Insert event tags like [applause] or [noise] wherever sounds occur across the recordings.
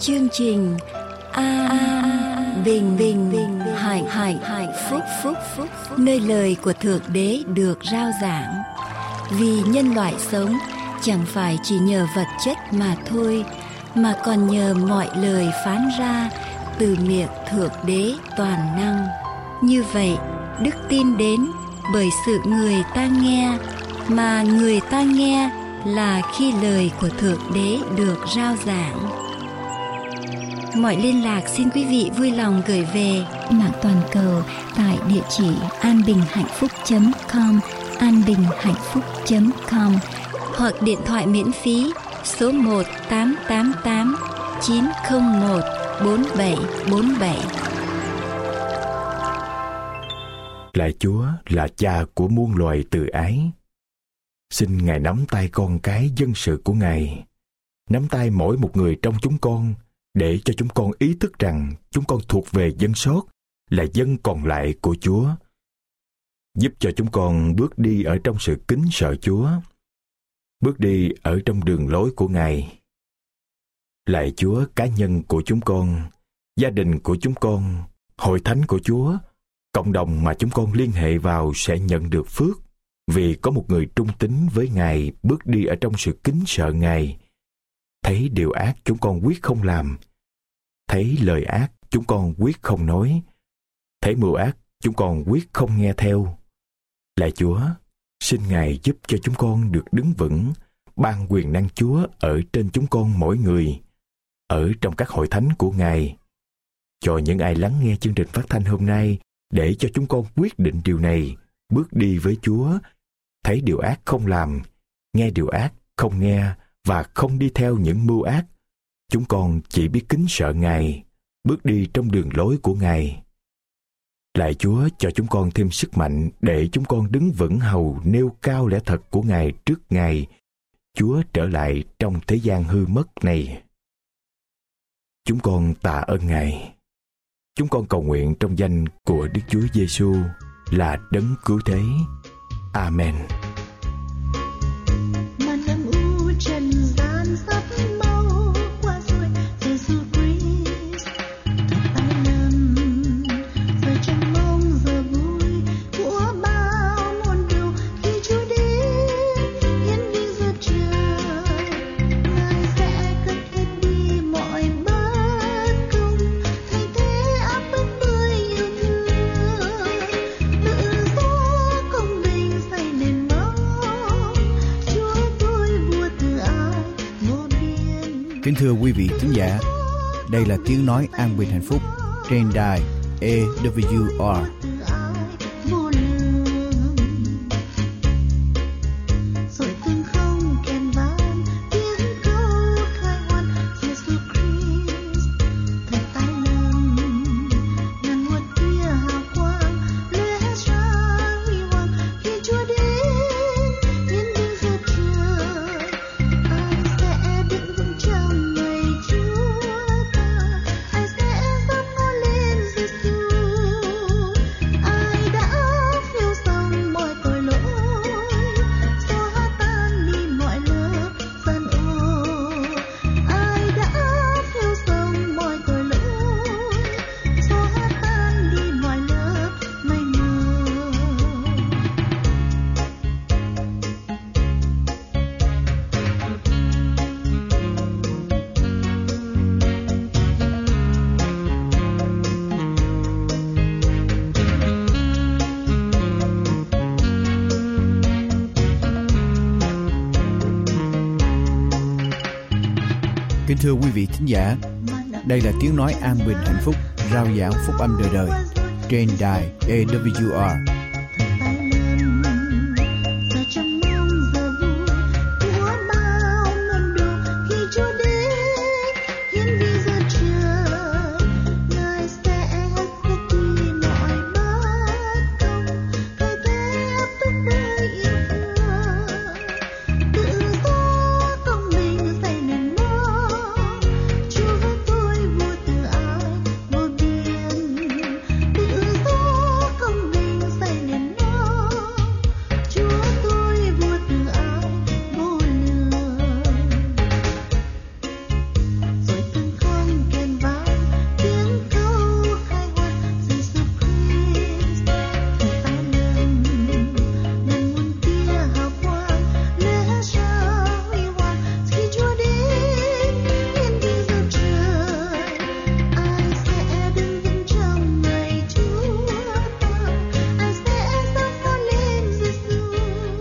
chương trình a bình bình bình hạnh hạnh hạnh phúc phúc phúc nơi lời của thượng đế được rao giảng. Vì nhân loại sống, chẳng phải chỉ nhờ vật chất mà thôi, mà còn nhờ mọi lời phán ra từ miệng thượng đế toàn năng. Như vậy, đức tin đến bởi sự người ta nghe, mà người ta nghe là khi lời của thượng đế được rao giảng mọi liên lạc xin quý vị vui lòng gửi về mạng toàn cầu tại địa chỉ anbinhhạnhphúc.com anbinhhạnhphúc.com hoặc điện thoại miễn phí số 1 888 901 4747. Lạy Chúa là cha của muôn loài từ ái. Xin Ngài nắm tay con cái dân sự của Ngài, nắm tay mỗi một người trong chúng con để cho chúng con ý thức rằng chúng con thuộc về dân sót, là dân còn lại của Chúa. Giúp cho chúng con bước đi ở trong sự kính sợ Chúa, bước đi ở trong đường lối của Ngài. Lạy Chúa cá nhân của chúng con, gia đình của chúng con, hội thánh của Chúa, cộng đồng mà chúng con liên hệ vào sẽ nhận được phước vì có một người trung tín với Ngài bước đi ở trong sự kính sợ Ngài. Thấy điều ác chúng con quyết không làm. Thấy lời ác chúng con quyết không nói. Thấy mưu ác chúng con quyết không nghe theo. Lạy Chúa, xin Ngài giúp cho chúng con được đứng vững, ban quyền năng Chúa ở trên chúng con mỗi người, ở trong các hội thánh của Ngài. Cho những ai lắng nghe chương trình phát thanh hôm nay, để cho chúng con quyết định điều này, bước đi với Chúa, thấy điều ác không làm, nghe điều ác không nghe và không đi theo những mưu ác. Chúng con chỉ biết kính sợ Ngài, bước đi trong đường lối của Ngài. Lạy Chúa cho chúng con thêm sức mạnh để chúng con đứng vững hầu nêu cao lẽ thật của Ngài trước Ngài. Chúa trở lại trong thế gian hư mất này. Chúng con tạ ơn Ngài. Chúng con cầu nguyện trong danh của Đức Chúa Giêsu là đấng cứu thế. Amen. Kính thưa quý vị khán giả, đây là tiếng nói an bình hạnh phúc trên đài AWR thưa quý vị thính giả, đây là tiếng nói an bình hạnh phúc, rao giảng phúc âm đời đời trên đài AWR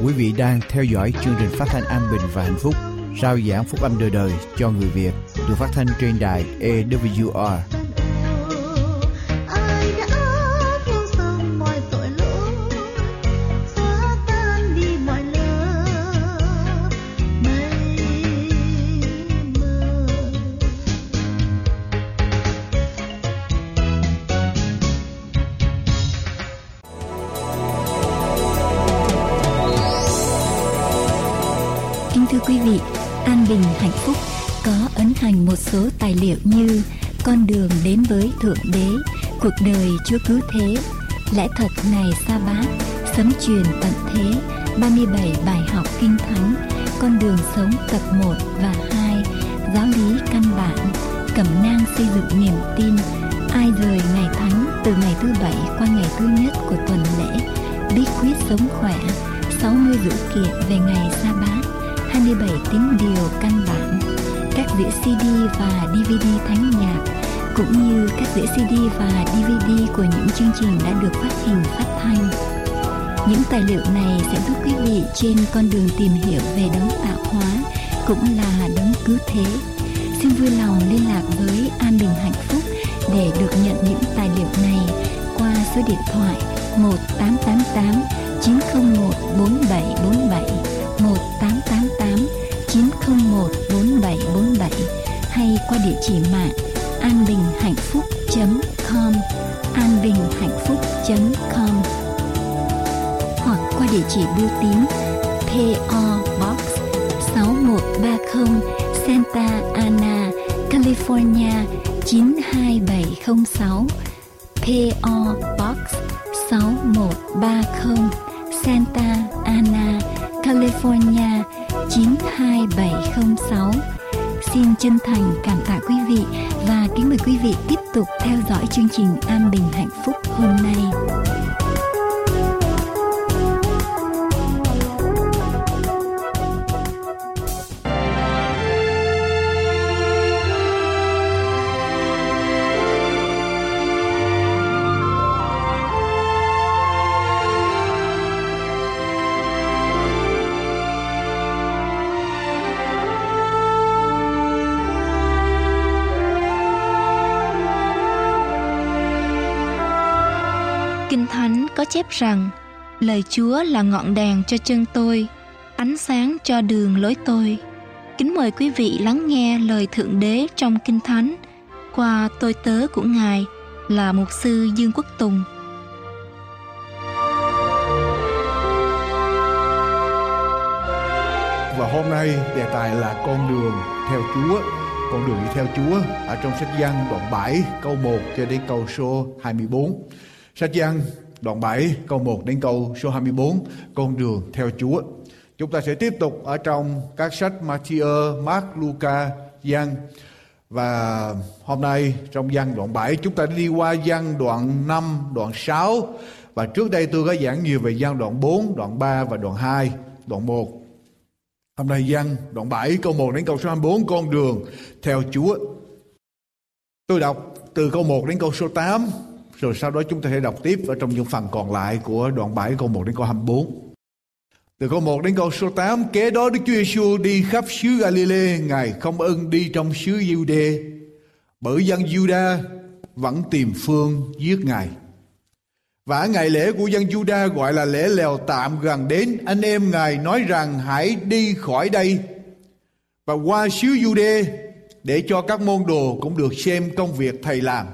quý vị đang theo dõi chương trình phát thanh an bình và hạnh phúc, rao giảng phúc âm đời đời cho người Việt, được phát thanh trên đài EWR số tài liệu như Con đường đến với Thượng Đế, Cuộc đời Chúa Cứu Thế, Lẽ thật ngày sa bát, Sấm truyền tận thế, 37 bài học kinh thánh, Con đường sống tập 1 và 2, Giáo lý căn bản, Cẩm nang xây dựng niềm tin, Ai rời ngày thánh từ ngày thứ bảy qua ngày thứ nhất của tuần lễ, Bí quyết sống khỏe, 60 dữ kiện về ngày sa bát, 27 tín điều căn bản, các đĩa CD và DVD thánh nhạc, cũng như các đĩa CD và DVD của những chương trình đã được phát hình phát thanh. Những tài liệu này sẽ giúp quý vị trên con đường tìm hiểu về đấng tạo hóa, cũng là đấng cứu thế. Xin vui lòng liên lạc với An Bình Hạnh Phúc để được nhận những tài liệu này qua số điện thoại 1888 901 4747 qua địa chỉ mạng anbinhhạnhphúc.com anbinhhạnhphúc.com hoặc qua địa chỉ bưu tín PO Box 6130 Santa Ana, California 92706 PO Box 6130 Santa Ana, California 92706 Xin chân thành cảm tạ quý vị và kính mời quý vị tiếp tục theo dõi chương trình An Bình Hạnh Phúc hôm nay. Đáp rằng Lời Chúa là ngọn đèn cho chân tôi, ánh sáng cho đường lối tôi. Kính mời quý vị lắng nghe lời Thượng Đế trong Kinh Thánh qua tôi tớ của Ngài là Mục sư Dương Quốc Tùng. Và hôm nay đề tài là con đường theo Chúa Con đường đi theo Chúa Ở trong sách Giăng đoạn 7 câu 1 cho đến câu số 24 Sách Giăng đoạn 7 câu 1 đến câu số 24 Con đường theo Chúa Chúng ta sẽ tiếp tục ở trong các sách Matthew, Mark, Luca, Giăng và hôm nay trong Giăng đoạn 7 chúng ta đi qua Giăng đoạn 5, đoạn 6 và trước đây tôi có giảng nhiều về Giăng đoạn 4, đoạn 3 và đoạn 2, đoạn 1. Hôm nay Giăng đoạn 7 câu 1 đến câu số 24 con đường theo Chúa. Tôi đọc từ câu 1 đến câu số 8 rồi sau đó chúng ta sẽ đọc tiếp ở trong những phần còn lại của đoạn 7 câu 1 đến câu 24. Từ câu 1 đến câu số 8 Kế đó Đức Chúa Giêsu đi khắp xứ Galilee, Ngài không ưng đi trong xứ Giu-đê. Bởi dân Juda vẫn tìm phương giết Ngài. Và ngày lễ của dân Juda gọi là lễ lèo tạm gần đến. Anh em Ngài nói rằng, hãy đi khỏi đây Và qua xứ Jude Để cho các môn đồ cũng được xem công việc thầy làm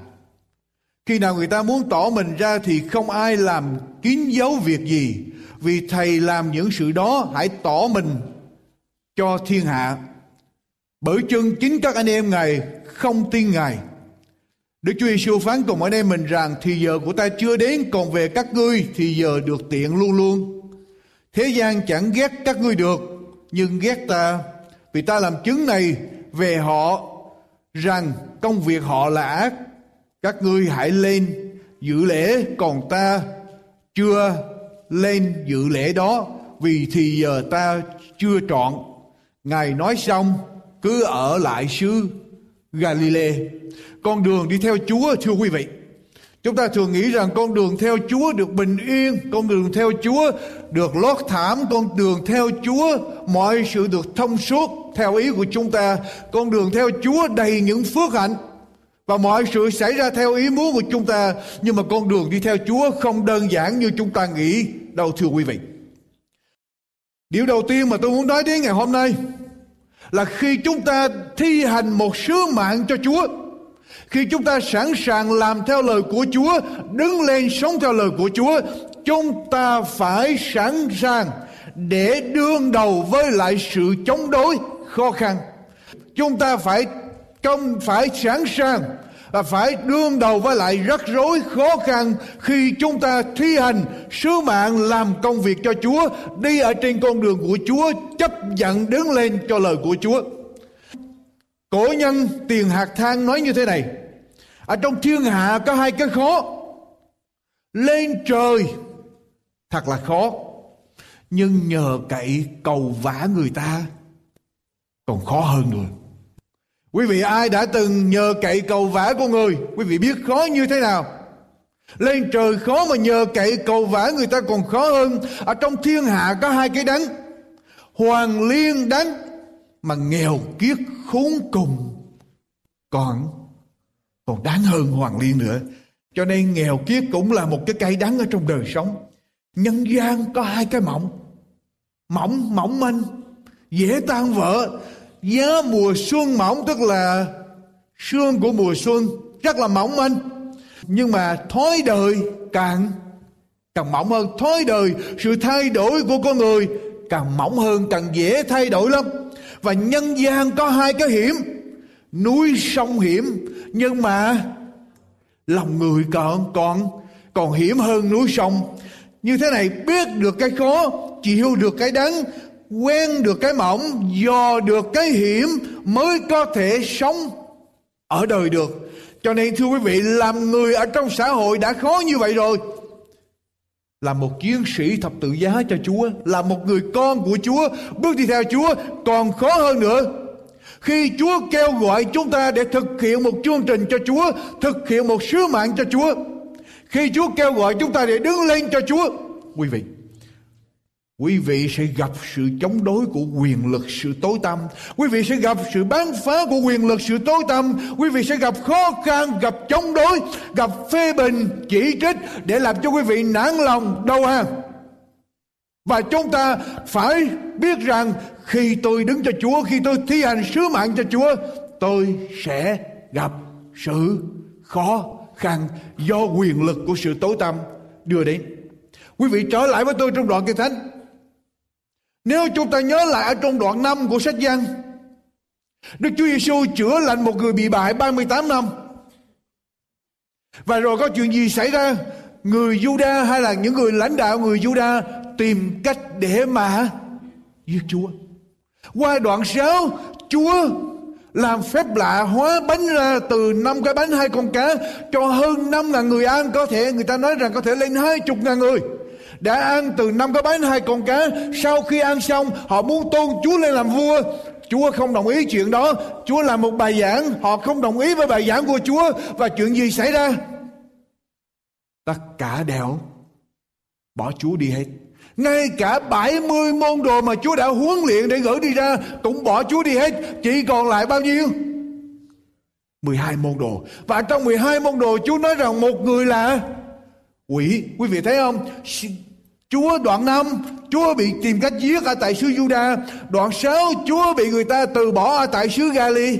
khi nào người ta muốn tỏ mình ra thì không ai làm kín dấu việc gì vì thầy làm những sự đó, hãy tỏ mình cho thiên hạ bởi chân chính các anh em ngài không tin ngài Đức Chúa Giêsu phán cùng anh em mình rằng, thì giờ của ta chưa đến, còn về các ngươi thì giờ được tiện luôn luôn. Thế gian chẳng ghét các ngươi được, nhưng ghét ta vì ta làm chứng này về họ rằng công việc họ là ác. Các ngươi hãy lên dự lễ còn ta chưa lên dự lễ đó vì thì giờ ta chưa trọn. Ngài nói xong cứ ở lại xứ Galilee. Con đường đi theo Chúa thưa quý vị. Chúng ta thường nghĩ rằng con đường theo Chúa được bình yên, con đường theo Chúa được lót thảm, con đường theo Chúa mọi sự được thông suốt theo ý của chúng ta. Con đường theo Chúa đầy những phước hạnh và mọi sự xảy ra theo ý muốn của chúng ta. Nhưng mà con đường đi theo Chúa không đơn giản như chúng ta nghĩ đâu thưa quý vị. Điều đầu tiên mà tôi muốn nói đến ngày hôm nay là khi chúng ta thi hành một sứ mạng cho Chúa khi chúng ta sẵn sàng làm theo lời của Chúa, đứng lên sống theo lời của Chúa, chúng ta phải sẵn sàng để đương đầu với lại sự chống đối khó khăn. Chúng ta phải công phải sẵn sàng và phải đương đầu với lại rắc rối khó khăn khi chúng ta thi hành sứ mạng làm công việc cho Chúa, đi ở trên con đường của Chúa, chấp nhận đứng lên cho lời của Chúa. Cổ nhân tiền hạt thang nói như thế này. Ở trong thiên hạ có hai cái khó. Lên trời thật là khó. Nhưng nhờ cậy cầu vả người ta còn khó hơn nữa. Quý vị ai đã từng nhờ cậy cầu vả của người, quý vị biết khó như thế nào? Lên trời khó mà nhờ cậy cầu vả người ta còn khó hơn. Ở trong thiên hạ có hai cái đắng. Hoàng liên đắng mà nghèo kiết khốn cùng còn còn đáng hơn hoàng liên nữa cho nên nghèo kiết cũng là một cái cây đắng ở trong đời sống nhân gian có hai cái mỏng mỏng mỏng manh dễ tan vỡ giá mùa xuân mỏng tức là sương của mùa xuân. Rất là mỏng manh nhưng mà thói đời càng càng mỏng hơn. Thói đời, sự thay đổi của con người càng mỏng hơn, càng dễ thay đổi lắm. Và nhân gian có hai cái hiểm. Núi sông hiểm. Nhưng mà lòng người còn còn còn hiểm hơn núi sông. Như thế này biết được cái khó, chịu được cái đắng quen được cái mỏng dò được cái hiểm mới có thể sống ở đời được cho nên thưa quý vị làm người ở trong xã hội đã khó như vậy rồi là một chiến sĩ thập tự giá cho Chúa, là một người con của Chúa, bước đi theo Chúa còn khó hơn nữa. Khi Chúa kêu gọi chúng ta để thực hiện một chương trình cho Chúa, thực hiện một sứ mạng cho Chúa, khi Chúa kêu gọi chúng ta để đứng lên cho Chúa, quý vị, Quý vị sẽ gặp sự chống đối của quyền lực sự tối tăm. Quý vị sẽ gặp sự bán phá của quyền lực sự tối tăm. Quý vị sẽ gặp khó khăn, gặp chống đối, gặp phê bình, chỉ trích để làm cho quý vị nản lòng, đau hàng. Và chúng ta phải biết rằng khi tôi đứng cho Chúa, khi tôi thi hành sứ mạng cho Chúa, tôi sẽ gặp sự khó khăn do quyền lực của sự tối tăm đưa đến. Quý vị trở lại với tôi trong đoạn kinh thánh nếu chúng ta nhớ lại ở trong đoạn 5 của sách Giăng, Đức Chúa Giêsu chữa lành một người bị bại 38 năm. Và rồi có chuyện gì xảy ra? Người Juda hay là những người lãnh đạo người Juda tìm cách để mà giết Chúa. Qua đoạn 6, Chúa làm phép lạ hóa bánh ra từ năm cái bánh hai con cá cho hơn năm ngàn người ăn có thể người ta nói rằng có thể lên hai chục ngàn người đã ăn từ năm cái bánh hai con cá sau khi ăn xong, họ muốn tôn chúa lên làm vua chúa không đồng ý chuyện đó chúa làm một bài giảng họ không đồng ý với bài giảng của chúa và chuyện gì xảy ra tất cả đều bỏ chúa đi hết ngay cả 70 môn đồ mà Chúa đã huấn luyện để gửi đi ra cũng bỏ Chúa đi hết. Chỉ còn lại bao nhiêu? 12 môn đồ. Và trong 12 môn đồ, Chúa nói rằng một người là quỷ. Quý vị thấy không? Chúa đoạn 5 Chúa bị tìm cách giết ở tại xứ Juda. Đoạn 6 Chúa bị người ta từ bỏ ở tại xứ Gali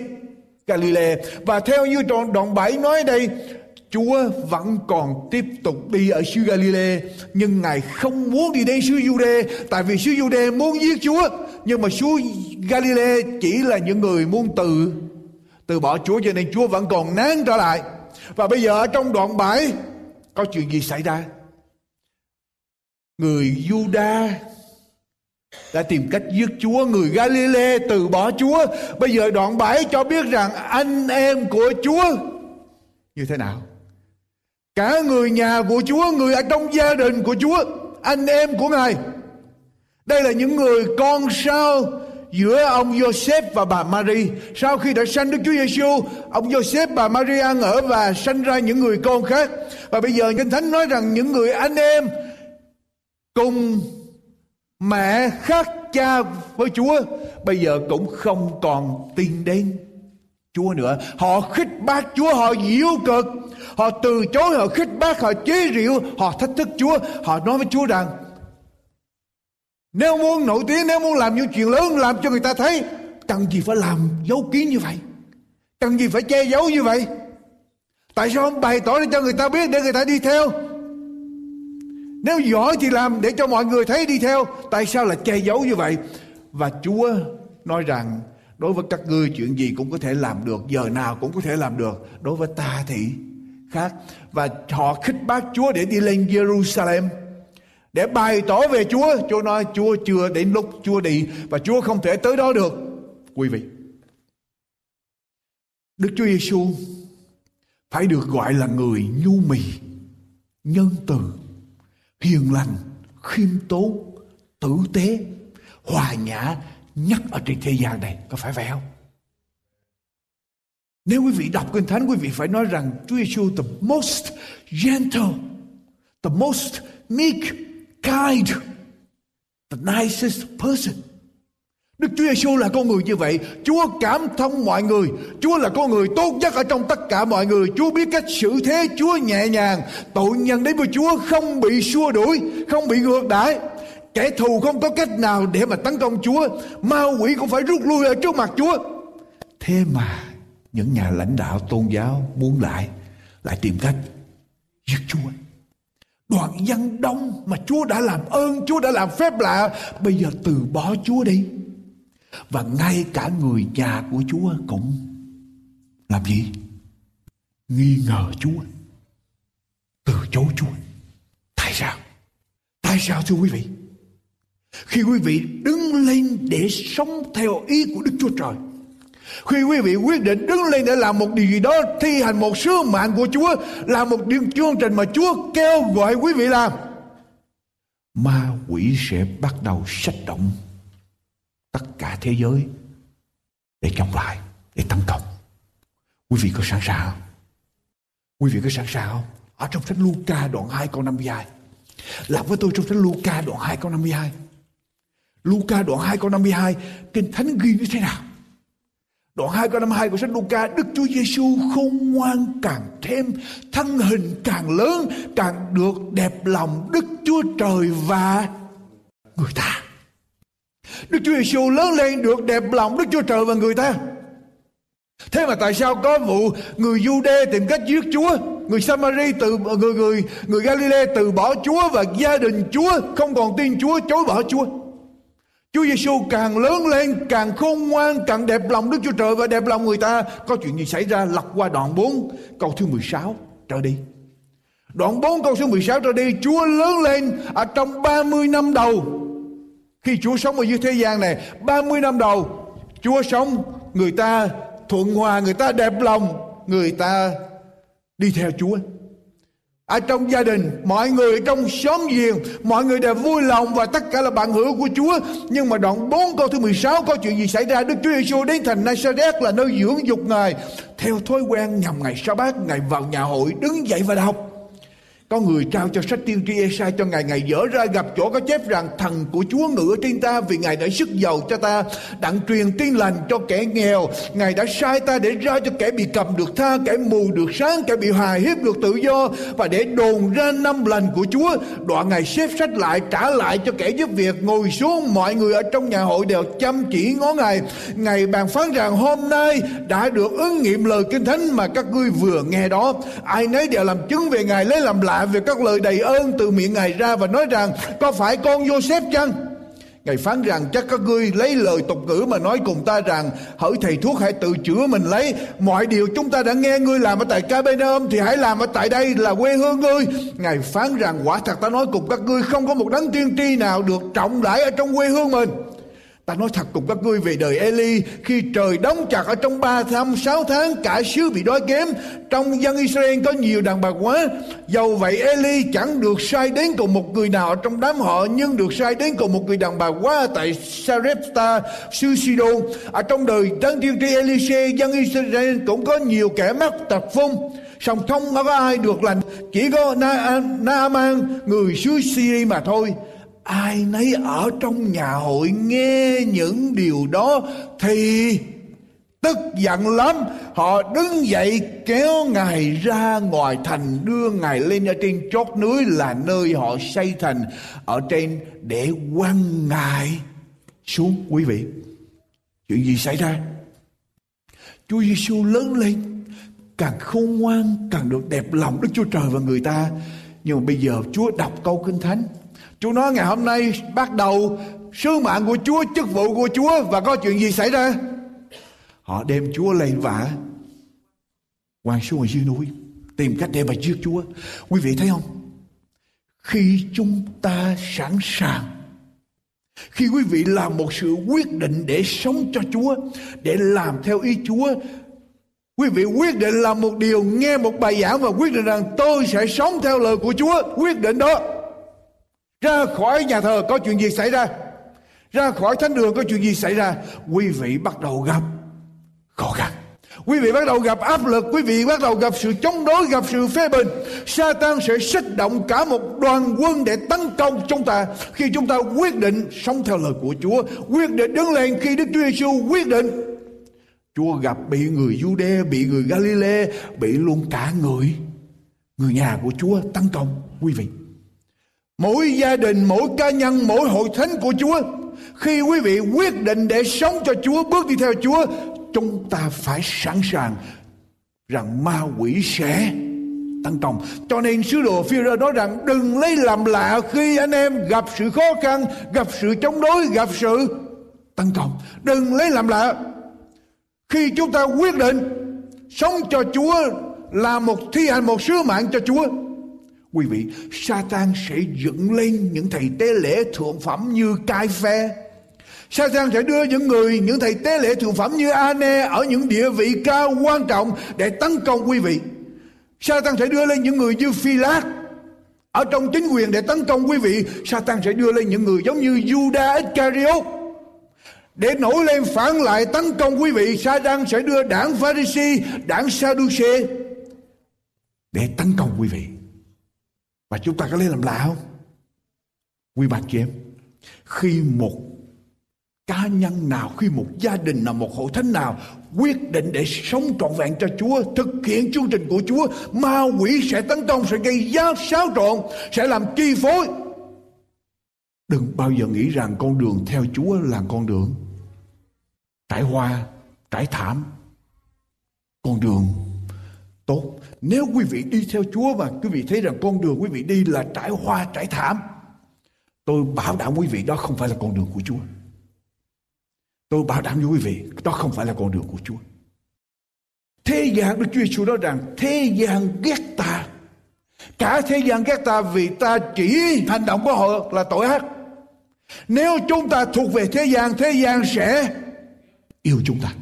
Galilee. Và theo như đoạn, đoạn 7 nói đây Chúa vẫn còn tiếp tục đi ở xứ Galilee Nhưng Ngài không muốn đi đến xứ Jude Tại vì xứ Jude muốn giết Chúa. Nhưng mà xứ Galilee chỉ là những người muốn từ Từ bỏ Chúa cho nên Chúa vẫn còn nán trở lại. Và bây giờ ở trong đoạn 7 Có chuyện gì xảy ra? Người Juda đã tìm cách giết Chúa, người Galilee từ bỏ Chúa. Bây giờ đoạn 7 cho biết rằng anh em của Chúa như thế nào? Cả người nhà của Chúa, người ở trong gia đình của Chúa, anh em của Ngài. Đây là những người con sao giữa ông Joseph và bà Mary. Sau khi đã sanh Đức Chúa Giêsu, ông Joseph bà Maria ăn ở và sanh ra những người con khác. Và bây giờ Kinh Thánh nói rằng những người anh em cùng mẹ khác cha với Chúa bây giờ cũng không còn tin đến Chúa nữa. Họ khích bác Chúa, họ diễu cực, họ từ chối, họ khích bác, họ chế rượu, họ thách thức Chúa. Họ nói với Chúa rằng nếu muốn nổi tiếng, nếu muốn làm những chuyện lớn làm cho người ta thấy, cần gì phải làm dấu kín như vậy? Cần gì phải che giấu như vậy? Tại sao không bày tỏ để cho người ta biết để người ta đi theo? Nếu giỏi thì làm để cho mọi người thấy đi theo. Tại sao là che giấu như vậy? Và Chúa nói rằng đối với các ngươi chuyện gì cũng có thể làm được, giờ nào cũng có thể làm được. Đối với ta thì khác. Và họ khích bác Chúa để đi lên Jerusalem để bày tỏ về Chúa. Chúa nói Chúa chưa đến lúc Chúa đi và Chúa không thể tới đó được. Quý vị, Đức Chúa Giêsu phải được gọi là người nhu mì, nhân từ, hiền lành, khiêm tốn, tử tế, hòa nhã nhất ở trên thế gian này. Có phải vậy không? Nếu quý vị đọc Kinh Thánh, quý vị phải nói rằng Chúa Giêsu the most gentle, the most meek, kind, the nicest person. Đức Chúa Giêsu là con người như vậy. Chúa cảm thông mọi người. Chúa là con người tốt nhất ở trong tất cả mọi người. Chúa biết cách xử thế. Chúa nhẹ nhàng. Tội nhân đến với Chúa không bị xua đuổi, không bị ngược đãi. Kẻ thù không có cách nào để mà tấn công Chúa. Ma quỷ cũng phải rút lui ở trước mặt Chúa. Thế mà những nhà lãnh đạo tôn giáo muốn lại lại tìm cách giết Chúa. Đoàn dân đông mà Chúa đã làm ơn, Chúa đã làm phép lạ, bây giờ từ bỏ Chúa đi. Và ngay cả người nhà của Chúa cũng làm gì? Nghi ngờ Chúa. Từ chối Chúa. Tại sao? Tại sao thưa quý vị? Khi quý vị đứng lên để sống theo ý của Đức Chúa Trời, khi quý vị quyết định đứng lên để làm một điều gì đó, thi hành một sứ mạng của Chúa, làm một điều chương trình mà Chúa kêu gọi quý vị làm, ma quỷ sẽ bắt đầu sách động tất cả thế giới để chống lại, để tấn công. Quý vị có sẵn sàng không? Quý vị có sẵn sàng không? Ở trong sách Luca đoạn 2 câu 52 làm với tôi trong sách Luca đoạn 2 câu 52 Luca đoạn 2 câu 52 Kinh Thánh ghi như thế nào? Đoạn 2 câu 52 của sách Luca, Đức Chúa Giêsu khôn ngoan càng thêm, Thân hình càng lớn, Càng được đẹp lòng Đức Chúa Trời và người ta. Đức Chúa Giêsu lớn lên được đẹp lòng Đức Chúa Trời và người ta Thế mà tại sao có vụ người Jude tìm cách giết Chúa Người Samari từ người người người Galilee từ bỏ Chúa và gia đình Chúa không còn tin Chúa chối bỏ Chúa Chúa Giêsu càng lớn lên, càng khôn ngoan, càng đẹp lòng Đức Chúa Trời và đẹp lòng người ta. Có chuyện gì xảy ra lật qua đoạn 4 câu thứ 16 trở đi. Đoạn 4 câu số 16 trở đi, Chúa lớn lên ở trong 30 năm đầu. Khi Chúa sống ở dưới thế gian này, 30 năm đầu, Chúa sống, người ta thuận hòa, người ta đẹp lòng, người ta đi theo Chúa. Ở trong gia đình mọi người trong xóm giềng mọi người đều vui lòng và tất cả là bạn hữu của Chúa. Nhưng mà đoạn 4 câu thứ 16 có chuyện gì xảy ra? Đức Chúa Giêsu đến thành Nazareth là nơi dưỡng dục ngài. Theo thói quen nhằm ngày sa bát ngài vào nhà hội đứng dậy và đọc có người trao cho sách tiên tri Esai cho ngài Ngài dở ra gặp chỗ có chép rằng Thần của Chúa ngự trên ta Vì Ngài đã sức giàu cho ta, Đặng truyền tin lành cho kẻ nghèo. Ngài đã sai ta để ra cho kẻ bị cầm được tha, Kẻ mù được sáng, Kẻ bị hài hiếp được tự do. Và để đồn ra năm lành của Chúa Đoạn Ngài xếp sách lại, trả lại cho kẻ giúp việc. Ngồi xuống, mọi người ở trong nhà hội đều chăm chỉ ngó Ngài. Ngài bàn phán rằng, hôm nay đã được ứng nghiệm lời kinh thánh Mà các ngươi vừa nghe đó. Ai nấy đều làm chứng về Ngài, lấy làm lạ về các lời đầy ơn từ miệng Ngài ra và nói rằng, có phải con Joseph chăng? Ngài phán rằng, chắc các ngươi lấy lời tục ngữ mà nói cùng ta rằng, hỡi thầy thuốc hãy tự chữa mình lấy mọi điều chúng ta đã nghe ngươi làm ở tại Capernaum thì hãy làm ở tại đây là quê hương ngươi. Ngài phán rằng, quả thật ta nói cùng các ngươi không có một đấng tiên tri nào được trọng đãi ở trong quê hương mình. Ta nói thật cùng các ngươi về đời Eli Khi trời đóng chặt ở trong 3 tháng 6 tháng Cả xứ bị đói kém. Trong dân Israel có nhiều đàn bà quá. Dầu vậy Eli chẳng được sai đến cùng một người nào ở trong đám họ Nhưng được sai đến cùng một người đàn bà quá Tại Sarepta, xứ Sidon Ở trong đời tân tiên tri Elise Dân Israel cũng có nhiều kẻ mắc tật phong song không có ai được lành chỉ có Na, Naaman người xứ Syria mà thôi ai nấy ở trong nhà hội nghe những điều đó thì tức giận lắm. Họ đứng dậy kéo ngài ra ngoài thành, đưa ngài lên ở trên chót núi là nơi họ xây thành, ở trên để quăng ngài xuống. Quý vị, chuyện gì xảy ra? Chúa Giêsu lớn lên, càng khôn ngoan, càng được đẹp lòng Đức Chúa Trời và người ta. Nhưng mà bây giờ Chúa đọc câu kinh thánh Chúa nói ngày hôm nay bắt đầu sứ mạng của Chúa, chức vụ của Chúa và có chuyện gì xảy ra? Họ đem Chúa lên vả quan xuống dưới núi tìm cách để mà giết Chúa. Quý vị thấy không? Khi chúng ta sẵn sàng khi quý vị làm một sự quyết định để sống cho Chúa, để làm theo ý Chúa, quý vị quyết định làm một điều, nghe một bài giảng và quyết định rằng tôi sẽ sống theo lời của Chúa, quyết định đó ra khỏi nhà thờ có chuyện gì xảy ra? Ra khỏi thánh đường có chuyện gì xảy ra? Quý vị bắt đầu gặp khó khăn. Quý vị bắt đầu gặp áp lực. Quý vị bắt đầu gặp sự chống đối, gặp sự phê bình. Satan sẽ kích động cả một đoàn quân để tấn công chúng ta khi chúng ta quyết định sống theo lời của Chúa, quyết định đứng lên khi Đức Chúa Giêsu quyết định. Chúa gặp bị người Jude bị người Galilee bị luôn cả người người nhà của Chúa tấn công. Quý vị Mỗi gia đình, mỗi cá nhân, mỗi hội thánh của Chúa Khi quý vị quyết định để sống cho Chúa, bước đi theo Chúa Chúng ta phải sẵn sàng rằng ma quỷ sẽ tấn công. Cho nên sứ đồ phi nói rằng đừng lấy làm lạ khi anh em gặp sự khó khăn, gặp sự chống đối, gặp sự tấn công. Đừng lấy làm lạ. Khi chúng ta quyết định sống cho Chúa là một thi hành một sứ mạng cho Chúa Quý vị, Satan sẽ dựng lên những thầy tế lễ thượng phẩm như cai phe. Satan sẽ đưa những người, những thầy tế lễ thượng phẩm như Ane ở những địa vị cao quan trọng để tấn công quý vị. Satan sẽ đưa lên những người như Phi Lát ở trong chính quyền để tấn công quý vị. Satan sẽ đưa lên những người giống như Judas Iscariot để nổi lên phản lại tấn công quý vị. Satan sẽ đưa đảng Pharisee, đảng Sadducee để tấn công quý vị. Và chúng ta có lấy làm lạ không? Quý bạn chị em, khi một cá nhân nào, khi một gia đình nào, một hội thánh nào quyết định để sống trọn vẹn cho Chúa, thực hiện chương trình của Chúa, ma quỷ sẽ tấn công, sẽ gây giá xáo trộn, sẽ làm chi phối. Đừng bao giờ nghĩ rằng con đường theo Chúa là con đường trải hoa, trải thảm. Con đường tốt nếu quý vị đi theo Chúa và quý vị thấy rằng con đường quý vị đi là trải hoa, trải thảm, tôi bảo đảm quý vị đó không phải là con đường của Chúa. Tôi bảo đảm với quý vị, đó không phải là con đường của Chúa. Thế gian, Đức Chúa Giêsu nói rằng, thế gian ghét ta. Cả thế gian ghét ta vì ta chỉ hành động của họ là tội ác. Nếu chúng ta thuộc về thế gian thế gian sẽ yêu chúng ta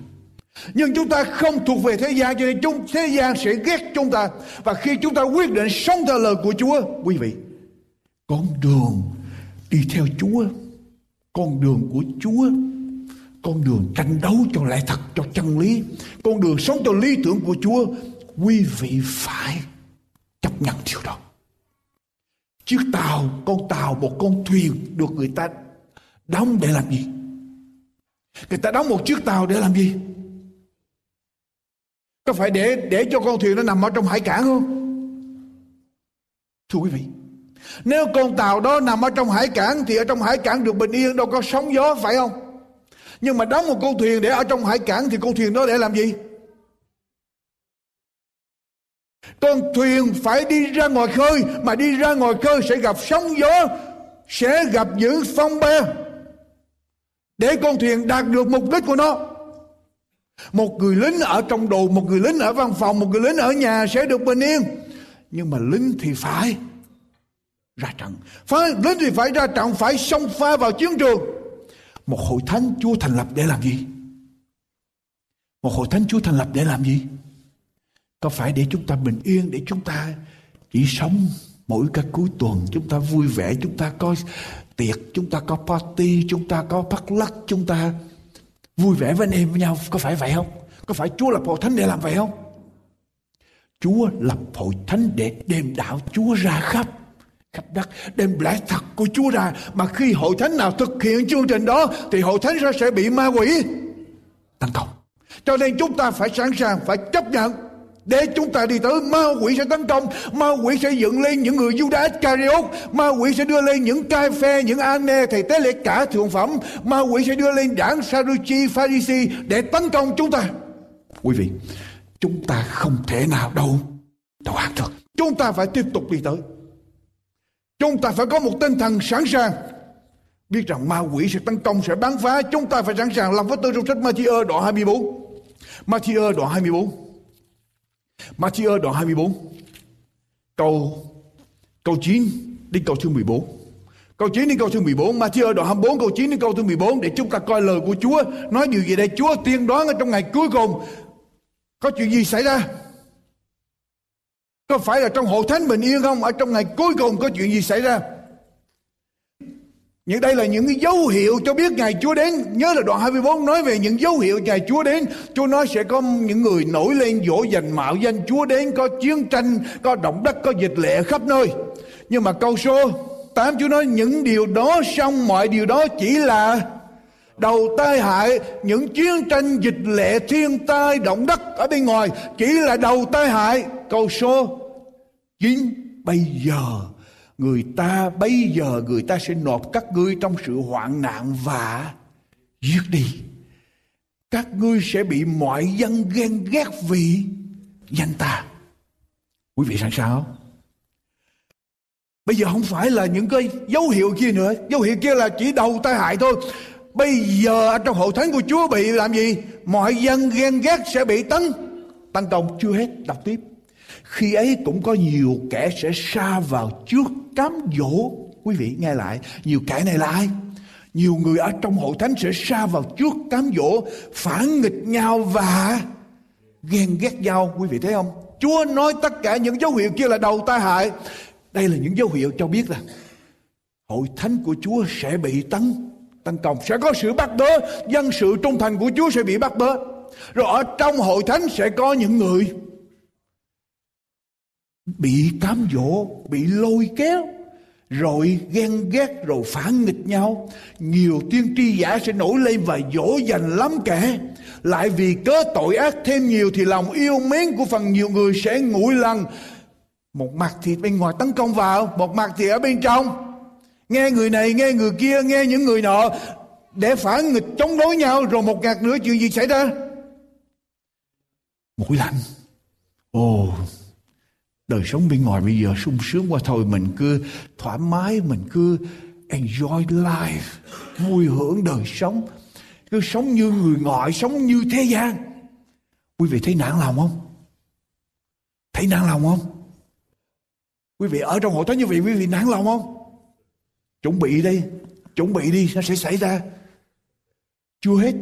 nhưng chúng ta không thuộc về thế gian, cho nên chúng, thế gian sẽ ghét chúng ta. Và khi chúng ta quyết định sống theo lời của Chúa, quý vị, con đường đi theo Chúa, con đường của Chúa, con đường tranh đấu cho lẽ thật, cho chân lý, con đường sống theo lý tưởng của Chúa, quý vị phải chấp nhận điều đó. Chiếc tàu, con tàu, một con thuyền được người ta đóng để làm gì? Người ta đóng một chiếc tàu để làm gì? Có phải để để cho con thuyền nó nằm ở trong hải cảng không? Thưa quý vị, nếu con tàu đó nằm ở trong hải cảng thì ở trong hải cảng được bình yên đâu có sóng gió phải không? Nhưng mà đóng một con thuyền để ở trong hải cảng thì con thuyền đó để làm gì? Con thuyền phải đi ra ngoài khơi mà đi ra ngoài khơi sẽ gặp sóng gió, sẽ gặp những phong ba để con thuyền đạt được mục đích của nó. Một người lính ở trong đồ, một người lính ở văn phòng, một người lính ở nhà sẽ được bình yên. Nhưng mà lính thì phải ra trận. Phải, lính thì phải ra trận, phải xông pha vào chiến trường. Một hội thánh Chúa thành lập để làm gì? Một hội thánh Chúa thành lập để làm gì? Có phải để chúng ta bình yên, để chúng ta chỉ sống mỗi cái cuối tuần chúng ta vui vẻ, chúng ta có tiệc, chúng ta có party, chúng ta có bắt lắc, chúng ta vui vẻ với anh em với nhau. Có phải vậy không? Có phải Chúa lập hội thánh để làm vậy không? Chúa lập hội thánh để đem đạo Chúa ra khắp khắp đất, đem lẽ thật của Chúa ra mà khi hội thánh nào thực hiện chương trình đó, thì hội thánh sẽ sẽ bị ma quỷ tấn công cho nên chúng ta phải sẵn sàng, phải chấp nhận để chúng ta đi tới, ma quỷ sẽ tấn công, ma quỷ sẽ dựng lên những người Judas Iscariot, ma quỷ sẽ đưa lên những cai phe, những ane, thầy tế lễ cả thượng phẩm, ma quỷ sẽ đưa lên đảng Sadducee Pharisee để tấn công chúng ta. Quý vị, chúng ta không thể nào đâu. Đầu hàng được chúng ta phải tiếp tục đi tới. Chúng ta phải có một tinh thần sẵn sàng. Biết rằng ma quỷ sẽ tấn công, sẽ bắn phá, chúng ta phải sẵn sàng. Làm với tư trong sách Matthew đoạn 24 Matthew đoạn 24 Matthew đoạn 24 câu câu 9 đến câu thứ 14 Câu 9 đến câu thứ 14 Matthew đoạn 24 câu 9 đến câu thứ 14 Để chúng ta coi lời của Chúa. Nói điều gì đây? Chúa tiên đoán ở trong ngày cuối cùng. Có chuyện gì xảy ra? Có phải là trong hội thánh bình yên không? Ở trong ngày cuối cùng có chuyện gì xảy ra? Những đây là những cái dấu hiệu cho biết ngày Chúa đến. Nhớ là đoạn 24 nói về những dấu hiệu ngày Chúa đến. Chúa nói sẽ có những người nổi lên dỗ dành mạo danh Chúa đến. Có chiến tranh, có động đất, có dịch lệ khắp nơi. Nhưng mà câu số 8 Chúa nói những điều đó xong mọi điều đó chỉ là đầu tai hại những chiến tranh dịch lệ thiên tai động đất ở bên ngoài chỉ là đầu tai hại câu số 9 bây giờ người ta bây giờ người ta sẽ nộp các ngươi trong sự hoạn nạn và giết đi. Các ngươi sẽ bị mọi dân ghen ghét vì danh ta. Quý vị sẵn sàng không? Bây giờ không phải là những cái dấu hiệu kia nữa. Dấu hiệu kia là chỉ đầu tai hại thôi. Bây giờ trong hội thánh của chúa bị làm gì? Mọi dân ghen ghét sẽ bị tấn. Tấn công chưa hết. Đọc tiếp khi ấy cũng có nhiều kẻ sẽ xa vào trước cám dỗ. Quý vị nghe lại, nhiều kẻ này là ai? Nhiều người ở trong hội thánh sẽ xa vào trước cám dỗ, phản nghịch nhau và ghen ghét nhau. Quý vị thấy không? Chúa nói tất cả những dấu hiệu kia là đầu tai hại. Đây là những dấu hiệu cho biết rằng hội thánh của chúa sẽ bị tấn tấn công, sẽ có sự bắt bớ. Dân sự trung thành của chúa sẽ bị bắt bớ. Rồi ở trong hội thánh sẽ có những người bị cám dỗ bị lôi kéo rồi ghen ghét rồi phản nghịch nhau. Nhiều tiên tri giả sẽ nổi lên và dỗ dành lắm kẻ. Lại vì cớ tội ác thêm nhiều thì lòng yêu mến của phần nhiều người sẽ nguội lần một mặt thì bên ngoài tấn công vào một mặt thì ở bên trong. Nghe người này nghe người kia nghe những người nọ để phản nghịch chống đối nhau rồi một ngạt nữa chuyện gì xảy ra? Mũi lạnh ồ oh, đời sống bên ngoài bây giờ sung sướng qua thôi mình cứ thoải mái, mình cứ enjoy life, vui hưởng đời sống. Cứ sống như người ngoại, sống như thế gian. Quý vị thấy nản lòng không? Thấy nản lòng không? Quý vị ở trong hội thánh như vậy, quý vị nản lòng không? Chuẩn bị đi chuẩn bị đi, nó sẽ xảy ra. Chưa hết.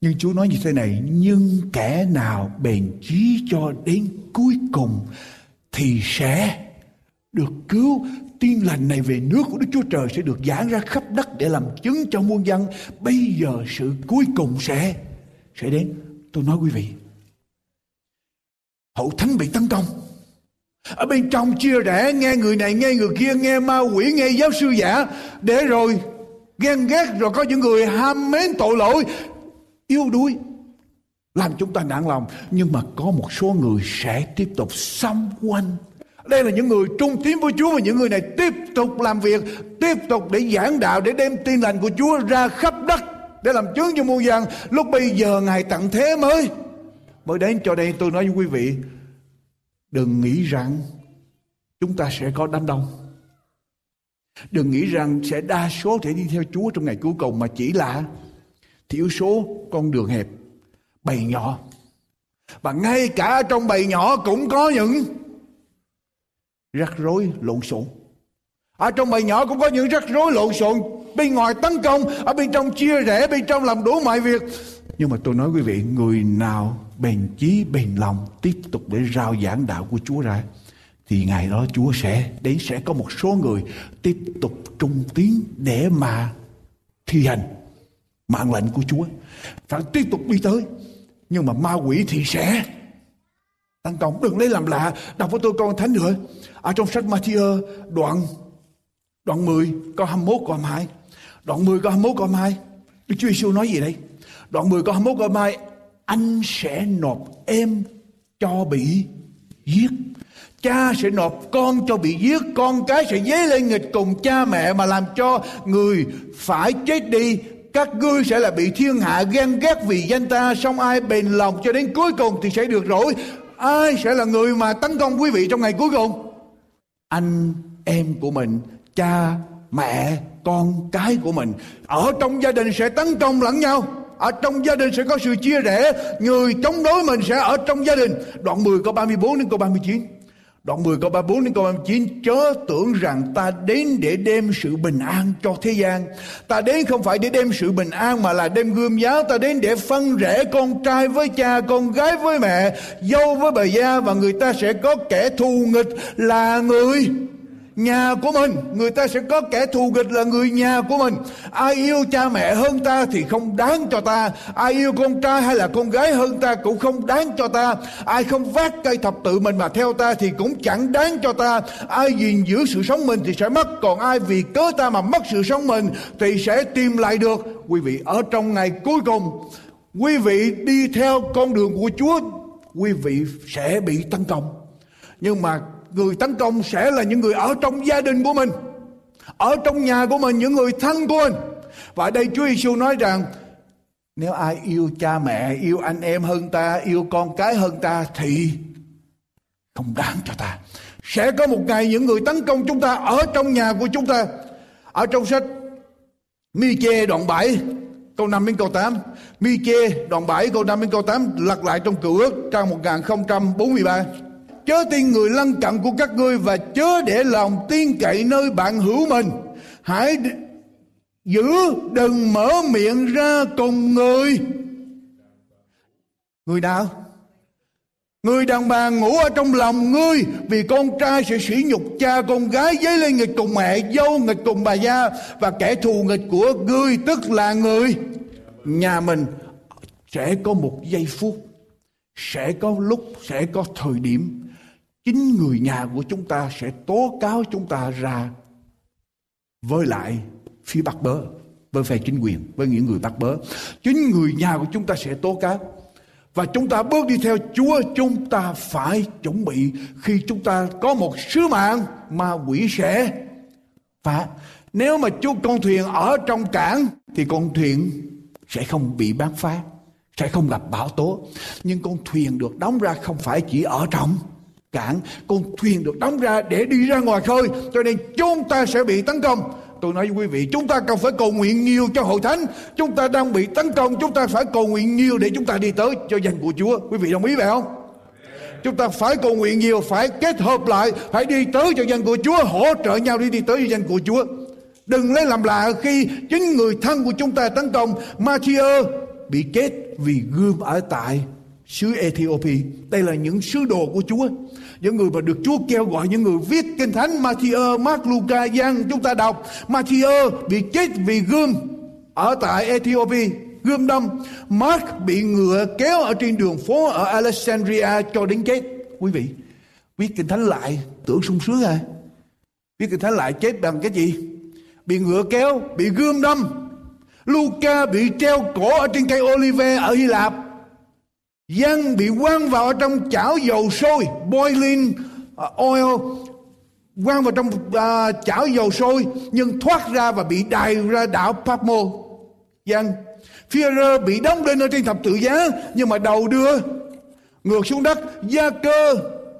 Nhưng Chúa nói như thế này, Nhưng kẻ nào bền chí cho đến cuối cùng thì sẽ được cứu tin lành này về nước của Đức Chúa Trời sẽ được giảng ra khắp đất để làm chứng cho muôn dân. Bây giờ sự cuối cùng sẽ sẽ đến. Tôi nói quý vị, hậu thánh bị tấn công. Ở bên trong chia rẽ nghe người này nghe người kia nghe ma quỷ nghe giáo sư giả để rồi ghen ghét rồi có những người ham mến tội lỗi yêu đuối làm chúng ta nản lòng. Nhưng mà có một số người sẽ tiếp tục xâm quanh. Đây là những người trung tín với Chúa và những người này tiếp tục làm việc, tiếp tục để giảng đạo, để đem tin lành của Chúa ra khắp đất, để làm chứng cho muôn dân lúc bây giờ ngài tặng thế mới. Mới đến cho đây tôi nói với quý vị, đừng nghĩ rằng chúng ta sẽ có đám đông. Đừng nghĩ rằng sẽ đa số thể đi theo Chúa trong ngày cuối cùng mà chỉ là thiểu số con đường hẹp bầy nhỏ. Và ngay cả trong bầy nhỏ cũng có những rắc rối lộn xộn. Ở trong bầy nhỏ cũng có những rắc rối lộn xộn. Bên ngoài tấn công, ở bên trong chia rẽ, bên trong làm đủ mọi việc. Nhưng mà tôi nói quý vị, người nào bền chí bền lòng tiếp tục để rao giảng đạo của Chúa ra, thì ngày đó Chúa sẽ đến sẽ có một số người tiếp tục trung tín để mà thi hành mạng lệnh của Chúa. Phải tiếp tục đi tới nhưng mà ma quỷ thì sẽ. Tấn công, đừng lấy làm lạ. Đọc với tôi con thánh nữa ở trong sách Matthew đoạn đoạn 10 câu 21 câu 22 đoạn 10 câu 21 câu 22 Đức Chúa Giêsu nói gì đây? Đoạn 10 câu 21 câu 22 anh sẽ nộp em cho bị giết. Cha sẽ nộp con cho bị giết. Con cái sẽ dấy lên nghịch cùng cha mẹ mà làm cho người phải chết đi các ngươi sẽ là bị thiên hạ ghen ghét vì danh ta. Xong ai bền lòng cho đến cuối cùng thì sẽ được rỗi. Ai sẽ là người mà tấn công quý vị trong ngày cuối cùng? Anh em của mình, cha, mẹ, con cái của mình, ở trong gia đình sẽ tấn công lẫn nhau. Ở trong gia đình sẽ có sự chia rẽ. Người chống đối mình sẽ ở trong gia đình. Đoạn 10 câu 34 đến câu 39 Đoạn 10 câu 34 đến câu 39 Chớ tưởng rằng ta đến để đem sự bình an cho thế gian. Ta đến không phải để đem sự bình an Mà là đem gươm giáo Ta đến để phân rẽ con trai với cha, Con gái với mẹ, Dâu với bà gia Và người ta sẽ có kẻ thù nghịch là người nhà của mình, người ta sẽ có kẻ thù nghịch là người nhà của mình. Ai yêu cha mẹ hơn ta thì không đáng cho ta. Ai yêu con trai hay là con gái hơn ta cũng không đáng cho ta. Ai không vác cây thập tự mình mà theo ta thì cũng chẳng đáng cho ta. Ai gìn giữ sự sống mình thì sẽ mất. Còn ai vì cớ ta mà mất sự sống mình thì sẽ tìm lại được. Quý vị, ở trong ngày cuối cùng, quý vị đi theo con đường của chúa, quý vị sẽ bị tấn công. Nhưng mà người tấn công sẽ là những người ở trong gia đình của mình, ở trong nhà của mình, những người thân của mình. Và đây Chúa Giêsu nói rằng, nếu ai yêu cha mẹ, yêu anh em hơn ta, yêu con cái hơn ta thì không đáng cho ta. Sẽ có một ngày những người tấn công chúng ta ở trong nhà của chúng ta. Ở trong sách Mi-chê đoạn 7 câu 5 đến câu 8 Mi-chê đoạn 7 câu 5 đến câu 8 lật lại trong cựu ước trang 1043 chớ tin người lân cận của các ngươi và chớ để lòng tin cậy nơi bạn hữu mình. Hãy giữ, đừng mở miệng ra cùng người. Người nào Người đàn bà ngủ ở trong lòng ngươi Vì con trai sẽ sỉ nhục cha con gái Dấy lên nghịch cùng mẹ Dâu, nghịch cùng bà gia Và kẻ thù nghịch của ngươi, Tức là người. Nhà mình Sẽ có một giây phút, Sẽ có lúc, Sẽ có thời điểm chính người nhà của chúng ta sẽ tố cáo chúng ta ra với lại phía bắc bớ, với phe chính quyền, với những người bắc bớ. Chính người nhà của chúng ta sẽ tố cáo. Và chúng ta bước đi theo Chúa, chúng ta phải chuẩn bị khi chúng ta có một sứ mạng mà quỷ sẽ phá. Nếu mà chú con thuyền ở trong cảng thì con thuyền sẽ không bị bán phá, sẽ không gặp bão tố. Nhưng con thuyền được đóng ra không phải chỉ ở trong cảng con thuyền được đóng ra để đi ra ngoài khơi, cho nên chúng ta sẽ bị tấn công. Tôi nói với quý vị, chúng ta cần phải cầu nguyện nhiều cho hội thánh. Chúng ta đang bị tấn công, chúng ta phải cầu nguyện nhiều để chúng ta đi tới cho danh của chúa. Quý vị đồng ý vậy không? Chúng ta phải cầu nguyện nhiều, phải kết hợp lại, phải đi tới cho danh của chúa, hỗ trợ nhau đi đi tới cho danh của chúa. Đừng lấy làm lạ khi chính người thân của chúng ta tấn công. Matthew bị chết vì gươm ở tại xứ Ethiopia. Đây là những sứ đồ của Chúa. Những người mà được Chúa kêu gọi, những người viết Kinh Thánh, Matthew, Mark, Luca, Giăng chúng ta đọc. Matthew bị chết vì gươm ở tại Ethiopia, gươm đâm. Mark bị ngựa kéo ở trên đường phố ở Alexandria cho đến chết. Quý vị, viết Kinh Thánh lại, tưởng sung sướng à. Viết Kinh Thánh lại chết bằng cái gì? Bị ngựa kéo, bị gươm đâm. Luca bị treo cổ ở trên cây olive ở Hy Lạp Dân bị quăng vào trong chảo dầu sôi Boiling à, oil. Quăng vào trong uh, chảo dầu sôi Nhưng thoát ra và bị đày ra đảo Patmo Dân Führer bị đóng lên ở trên thập tự giá Nhưng mà đầu đưa Ngược xuống đất Gia cơ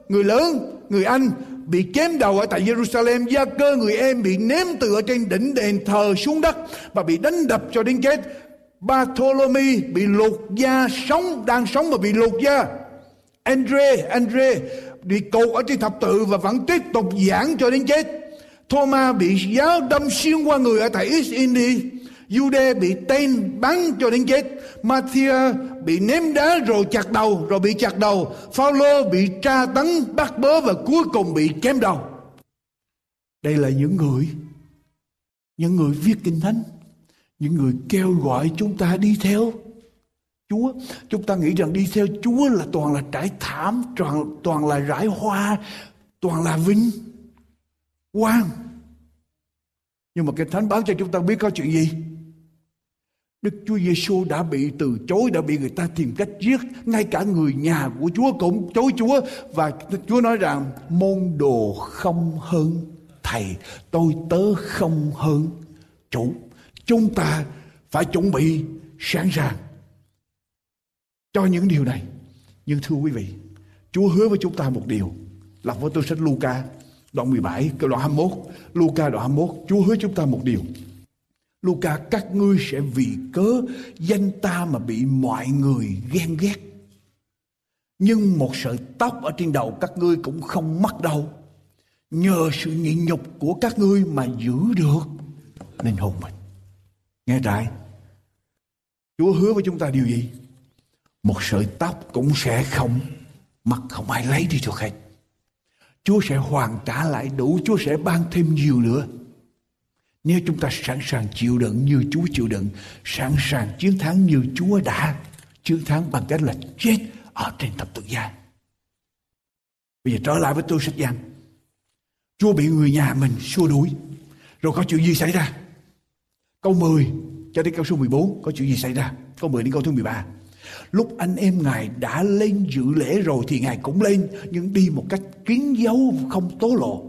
Người lớn Người Anh bị chém đầu ở tại Jerusalem Gia cơ người em bị ném từ ở trên đỉnh đền thờ xuống đất Và bị đánh đập cho đến chết. Bartholomew bị lột da sống đang sống mà bị lột da Andre Andre bị cột ở trên thập tự và vẫn tiếp tục giảng cho đến chết Thomas bị giáo đâm xuyên qua người ở tại East India. Jude bị tên bắn cho đến chết. Matthew bị ném đá rồi chặt đầu, rồi bị chặt đầu. Phaolô bị tra tấn, bắt bớ và cuối cùng bị chém đầu. Đây là những người, những người viết kinh thánh, những người kêu gọi chúng ta đi theo Chúa. Chúng ta nghĩ rằng đi theo Chúa là toàn là trải thảm, toàn, toàn là rải hoa, toàn là vinh quang. Nhưng mà Kinh Thánh báo cho chúng ta biết có chuyện gì? Đức Chúa Giêsu đã bị từ chối, đã bị người ta tìm cách giết, ngay cả người nhà của Chúa cũng chối Chúa và Chúa nói rằng môn đồ không hơn thầy, tôi tớ không hơn chủ. Chúng ta phải chuẩn bị sẵn sàng cho những điều này. Nhưng thưa quý vị, Chúa hứa với chúng ta một điều. Lập với tôi sách Luca đoạn 17 câu đoạn 21. Luca đoạn 21 Chúa hứa chúng ta một điều. Luca các ngươi sẽ vì cớ danh ta mà bị mọi người ghen ghét. Nhưng một sợi tóc ở trên đầu các ngươi cũng không mất đâu. Nhờ sự nhịn nhục của các ngươi mà giữ được linh hồn mình. Nghe trại, Chúa hứa với chúng ta điều gì? một sợi tóc cũng sẽ không mặc không ai lấy đi được hết Chúa sẽ hoàn trả lại đủ, Chúa sẽ ban thêm nhiều nữa. Nếu chúng ta sẵn sàng chịu đựng như Chúa chịu đựng, sẵn sàng chiến thắng như Chúa đã chiến thắng bằng cách là chết ở trên thập tự giá. Bây giờ trở lại với tôi sách giăng. Chúa bị người nhà mình xua đuổi. Rồi có chuyện gì xảy ra? Câu 10 cho đến câu số 14 có chuyện gì xảy ra? Câu 10 đến câu thứ 13 Lúc anh em Ngài đã lên dự lễ rồi thì Ngài cũng lên, nhưng đi một cách kín dấu không tố lộ.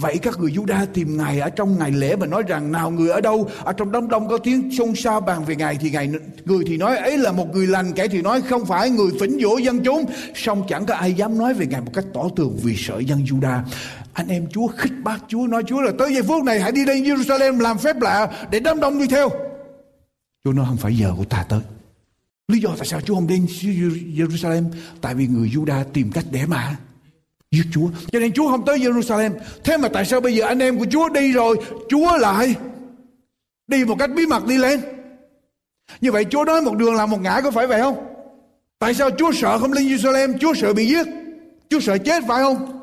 Vậy các người Juda tìm Ngài ở trong ngày lễ mà nói rằng, nào người ở đâu? Ở trong đám đông có tiếng xôn xao bàn về Ngài thì Ngài người thì nói, ấy là một người lành kẻ thì nói, không phải người phỉnh dỗ dân chúng. Song chẳng có ai dám nói về Ngài một cách tỏ tường vì sợ dân Juda anh em Chúa khích bác Chúa nói Chúa là tới giây phút này hãy đi lên Jerusalem làm phép lạ để đám đông đi theo Chúa nói không phải giờ của ta tới Lý do tại sao Chúa không đến Jerusalem? Tại vì người Juda tìm cách để mà giết Chúa. Cho nên Chúa không tới Jerusalem. Thế mà tại sao bây giờ anh em của Chúa đi rồi, Chúa lại đi một cách bí mật đi lên? Như vậy Chúa nói một đường là một ngã có phải vậy không? Tại sao Chúa sợ không lên Jerusalem? Chúa sợ bị giết. Chúa sợ chết phải không?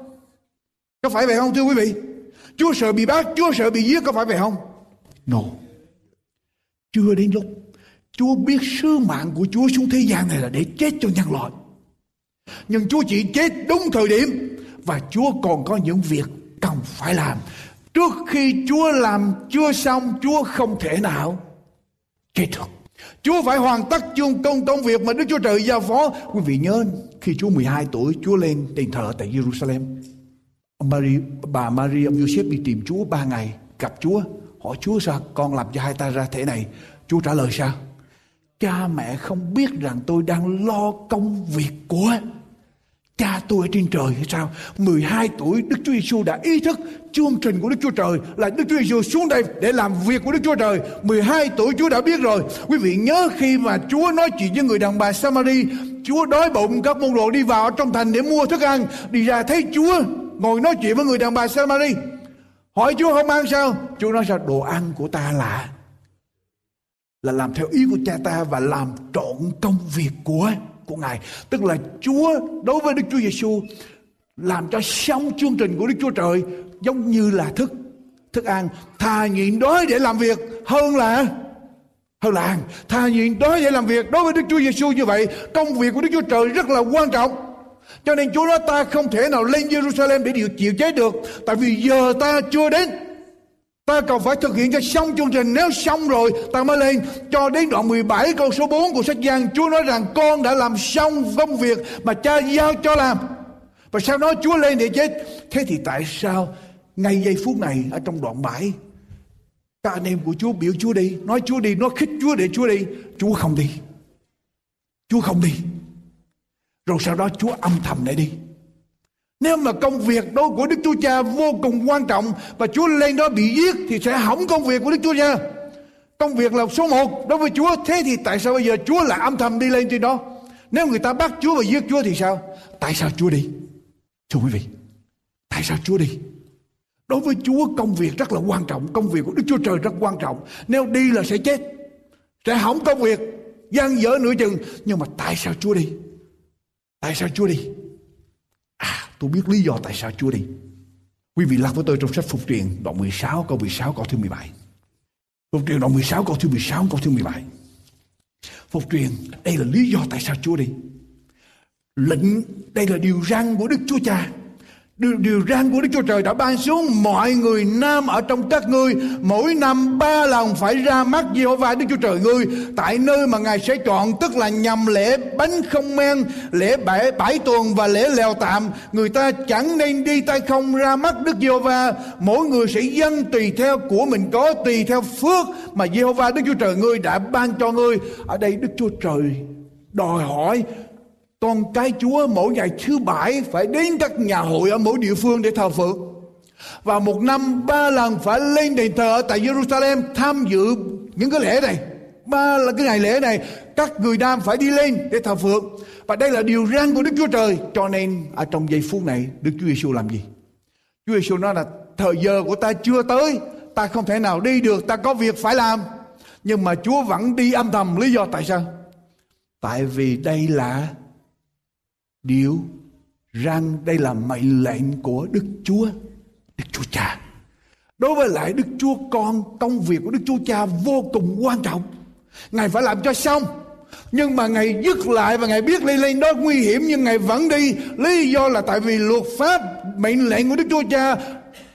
Có phải vậy không thưa quý vị? Chúa sợ bị bắt, Chúa sợ bị giết có phải vậy không? No. Chưa đến lúc Chúa biết sứ mạng của Chúa xuống thế gian này là để chết cho nhân loại. Nhưng Chúa chỉ chết đúng thời điểm và Chúa còn có những việc cần phải làm. Trước khi Chúa làm chưa xong, Chúa không thể nào chết được. Chúa phải hoàn tất chương công công việc mà Đức Chúa Trời giao phó. Quý vị nhớ khi Chúa 12 tuổi, Chúa lên đền thờ tại Jerusalem. Maria, bà Maria ông Joseph đi tìm Chúa ba ngày, gặp Chúa, hỏi Chúa sao con làm cho hai ta ra thế này. Chúa trả lời sao? cha mẹ không biết rằng tôi đang lo công việc của cha tôi ở trên trời hay sao 12 tuổi Đức Chúa Giêsu đã ý thức chương trình của Đức Chúa Trời là Đức Chúa Giêsu xuống đây để làm việc của Đức Chúa Trời 12 tuổi Chúa đã biết rồi quý vị nhớ khi mà Chúa nói chuyện với người đàn bà Samari Chúa đói bụng các môn đồ đi vào trong thành để mua thức ăn đi ra thấy Chúa ngồi nói chuyện với người đàn bà Samari hỏi Chúa không ăn sao? Chúa nói sao đồ ăn của ta là là làm theo ý của cha ta và làm trọn công việc của của ngài. Tức là Chúa đối với Đức Chúa Giêsu làm cho xong chương trình của Đức Chúa Trời giống như là thức thức ăn. Thà nhịn đói để làm việc hơn là hơn là ăn. Thà nhịn đói để làm việc. Đối với Đức Chúa Giêsu như vậy, công việc của Đức Chúa Trời rất là quan trọng cho nên Chúa nói ta không thể nào lên Jerusalem để điều chịu chế được tại vì giờ ta chưa đến. Ta cần phải thực hiện cho xong chương trình. Nếu xong rồi ta mới lên. Cho đến đoạn 17 câu số 4 của sách Giăng Chúa nói rằng con đã làm xong công việc Mà cha giao cho làm. Và sau đó Chúa lên để chết. Thế thì tại sao ngay giây phút này Ở trong đoạn 7 Các anh em của Chúa biểu Chúa đi Nói Chúa đi, nói khích Chúa để Chúa đi Chúa không đi. Chúa không đi. Rồi sau đó Chúa âm thầm lại đi nếu mà công việc đó của Đức Chúa Cha vô cùng quan trọng và Chúa lên đó bị giết thì sẽ hỏng công việc của Đức Chúa Cha. Công việc là số một đối với Chúa. Thế thì tại sao bây giờ Chúa lại âm thầm đi lên trên đó? Nếu người ta bắt Chúa và giết Chúa thì sao? Tại sao Chúa đi? Thưa quý vị, tại sao Chúa đi? Đối với Chúa công việc rất là quan trọng, công việc của Đức Chúa Trời rất quan trọng. Nếu đi là sẽ chết, sẽ hỏng công việc, gian dở nửa chừng. Nhưng mà tại sao Chúa đi? Tại sao Chúa đi? À, tôi biết lý do tại sao Chúa đi. Quý vị lật với tôi trong sách Phục truyền đoạn 16 câu 16 câu thứ 17. Phục truyền đoạn 16 câu thứ 16 câu thứ 17. Phục truyền đây là lý do tại sao Chúa đi. Lệnh đây là điều răn của Đức Chúa Cha Điều, điều răn của Đức Chúa Trời đã ban xuống. Mọi người nam ở trong các ngươi mỗi năm ba lần phải ra mắt Giê-hô-va Đức Chúa Trời ngươi. Tại nơi mà Ngài sẽ chọn tức là nhằm lễ bánh không men lễ bãi, bảy tuần và lễ lèo tạm. Người ta chẳng nên đi tay không ra mắt Đức Giê-hô-va. Mỗi người sẽ dân tùy theo của mình có tùy theo phước mà Giê-hô-va Đức Chúa Trời ngươi đã ban cho ngươi. Ở đây Đức Chúa Trời đòi hỏi con cái Chúa mỗi ngày thứ bảy phải đến các nhà hội ở mỗi địa phương để thờ phượng. Và một năm, ba lần phải lên đền thờ ở tại Jerusalem tham dự những cái lễ này. Ba là cái ngày lễ này, các người nam phải đi lên để thờ phượng. Và đây là điều răn của Đức Chúa Trời. Cho nên, ở trong giây phút này, Đức Chúa Giêsu làm gì? Chúa Giêsu nói là, thời giờ của ta chưa tới. Ta không thể nào đi được. Ta có việc phải làm. Nhưng mà Chúa vẫn đi âm thầm. Lý do tại sao? Tại vì đây là điều rằng đây là mệnh lệnh của Đức Chúa, Đức Chúa Cha. Đối với lại Đức Chúa Con, công việc của Đức Chúa Cha vô cùng quan trọng. Ngài phải làm cho xong. Nhưng mà Ngài dứt lại và Ngài biết lên lên đó nguy hiểm nhưng Ngài vẫn đi. Lý do là tại vì luật pháp, mệnh lệnh của Đức Chúa Cha